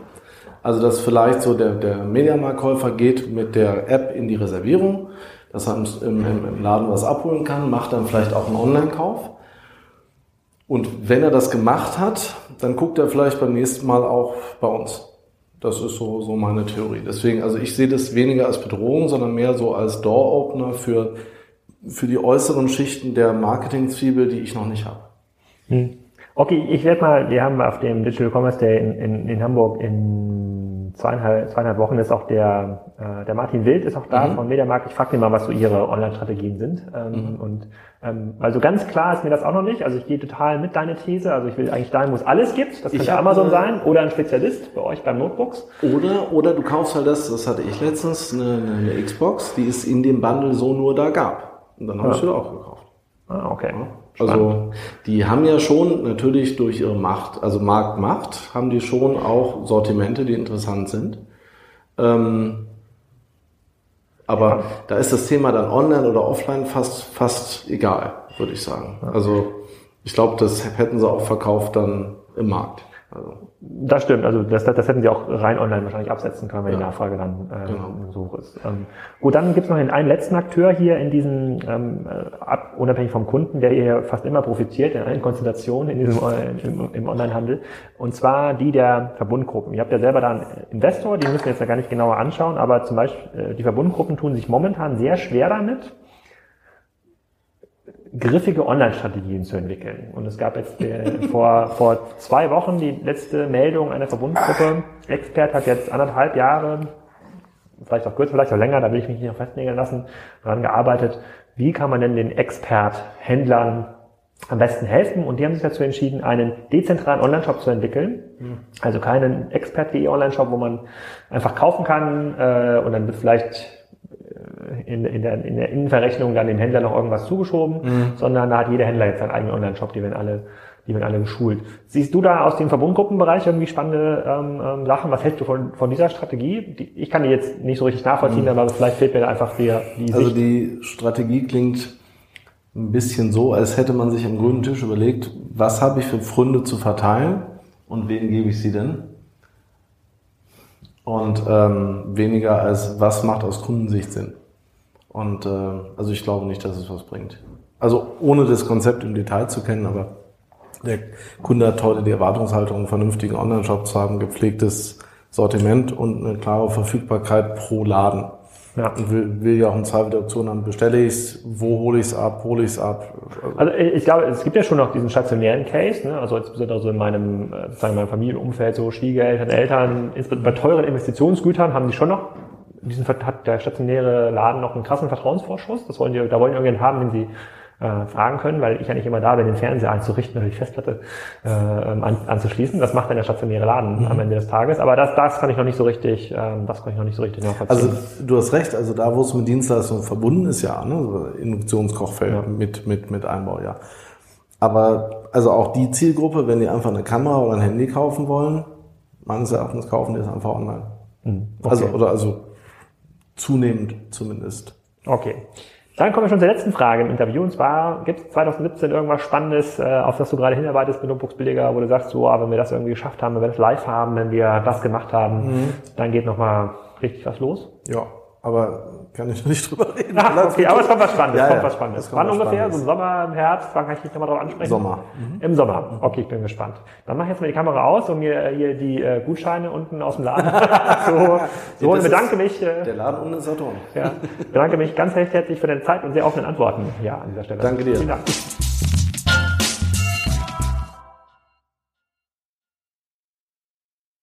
Also dass vielleicht so der, der Mediamarkt-Käufer geht mit der App in die Reservierung, dass er im, im, im Laden was abholen kann, macht dann vielleicht auch einen Online-Kauf. Und wenn er das gemacht hat, dann guckt er vielleicht beim nächsten Mal auch bei uns. Das ist so, so meine Theorie. Deswegen, also ich sehe das weniger als Bedrohung, sondern mehr so als Door-Opener für, für die äußeren Schichten der Marketing-Zwiebel, die ich noch nicht habe. Hm. Okay, ich werde mal, wir haben auf dem Digital Commerce Day in, in, in Hamburg in in zweieinhalb, zweieinhalb Wochen ist auch der, äh, der Martin Wild ist auch da mhm. von Mediamarkt. Ich frage ihn mal, was so ihre Online-Strategien sind. Ähm, mhm. Und ähm, also ganz klar ist mir das auch noch nicht. Also ich gehe total mit deine These. Also ich will eigentlich dahin, wo es alles gibt. Das könnte Amazon sein oder ein Spezialist bei euch beim Notebooks. Oder, oder du kaufst halt das, das hatte ich letztens, eine, eine Xbox, die es in dem Bundle so nur da gab. Und dann habe ja. ich sie auch gekauft. Ah, okay. Also die haben ja schon natürlich durch ihre Macht, also Marktmacht, haben die schon auch Sortimente, die interessant sind. Ähm, aber da ist das Thema dann online oder offline fast, fast egal, würde ich sagen. Also ich glaube, das hätten sie auch verkauft dann im Markt. Also. Das stimmt, also das, das hätten sie auch rein online wahrscheinlich absetzen können, wenn ja. die Nachfrage dann äh, genau. so hoch ist. Ähm, gut, dann gibt es noch einen, einen letzten Akteur hier in diesem, ähm, äh, ab, unabhängig vom Kunden, der hier fast immer profitiert in allen Konstellationen in diesem, äh, im, im Onlinehandel, und zwar die der Verbundgruppen. Ihr habt ja selber da einen Investor, die müssen wir jetzt ja gar nicht genauer anschauen, aber zum Beispiel äh, die Verbundgruppen tun sich momentan sehr schwer damit, griffige Online-Strategien zu entwickeln. Und es gab jetzt äh, vor, vor zwei Wochen die letzte Meldung einer Verbundgruppe. Expert hat jetzt anderthalb Jahre, vielleicht auch kürzer, vielleicht auch länger, da will ich mich nicht noch festlegen lassen, daran gearbeitet, wie kann man denn den Expert-Händlern am besten helfen. Und die haben sich dazu entschieden, einen dezentralen Online-Shop zu entwickeln. Mhm. Also keinen Expert.de Online-Shop, wo man einfach kaufen kann äh, und dann wird vielleicht in, in, der, in der Innenverrechnung dann dem Händler noch irgendwas zugeschoben, mhm. sondern da hat jeder Händler jetzt seinen eigenen Online-Shop, die werden alle die werden alle geschult. Siehst du da aus dem Verbundgruppenbereich irgendwie spannende ähm, ähm, Sachen? Was hältst du von, von dieser Strategie? Die, ich kann die jetzt nicht so richtig nachvollziehen, mhm. aber vielleicht fehlt mir da einfach die, die Also Sicht. die Strategie klingt ein bisschen so, als hätte man sich am grünen Tisch überlegt, was habe ich für Pfründe zu verteilen und wem gebe ich sie denn? Und ähm, weniger als was macht aus Kundensicht Sinn. Und äh, also ich glaube nicht, dass es was bringt. Also ohne das Konzept im Detail zu kennen, aber der Kunde hat heute die Erwartungshaltung, einen vernünftigen Online-Shop zu haben, gepflegtes Sortiment und eine klare Verfügbarkeit pro Laden. Ja. Und will, will ja auch im Zweifel der Option haben, bestelle ich es, wo hole ich es ab, hole ich es ab. Also ich glaube, es gibt ja schon noch diesen stationären Case, ne? also insbesondere so in meinem, äh, sagen wir mal, Familienumfeld, so Schwiegereltern, Eltern, bei teuren Investitionsgütern haben die schon noch diesen hat der stationäre Laden noch einen krassen Vertrauensvorschuss. Das wollen die, da wollen die irgendjemanden haben, den sie äh, fragen können, weil ich ja nicht immer da bin, den Fernseher einzurichten oder die Festplatte äh, an, anzuschließen. Das macht dann der stationäre Laden mhm. am Ende des Tages. Aber das, das kann ich noch nicht so richtig, ähm, das kann ich noch nicht so richtig nachvollziehen. Also du hast recht, also da, wo es mit Dienstleistungen verbunden ist, ja, ne? Induktionskochfeld ja. mit, mit, mit Einbau, ja. Aber also auch die Zielgruppe, wenn die einfach eine Kamera oder ein Handy kaufen wollen, meines Erachtens kaufen die es einfach online. Mhm. Also, okay. Also, oder also zunehmend zumindest. Okay. Dann kommen wir schon zur letzten Frage im Interview. Und zwar, gibt es 2017 irgendwas Spannendes, äh, auf das du gerade hinarbeitest mit Notebooks Billiger, wo du sagst, so, ah, wenn wir das irgendwie geschafft haben, wenn wir das live haben, wenn wir das gemacht haben, mhm. dann geht nochmal richtig was los? Ja, aber kann ich noch nicht drüber reden. Ach, okay, aber es kommt was Spannendes. Ja, kommt was Spannendes. Wann ungefähr? Spannendes. So im Sommer, im Herbst? Wann kann ich dich nochmal drauf ansprechen? Sommer. Mhm. Im Sommer. Okay, ich bin gespannt. Dann mache ich jetzt mal die Kamera aus und mir hier die äh, Gutscheine unten aus dem Laden so, so und bedanke mich. Äh, der Laden unten ist Saturn. Ja, bedanke mich ganz recht herzlich für deine Zeit und sehr offenen Antworten hier an dieser Stelle. Danke dir. Vielen Dank.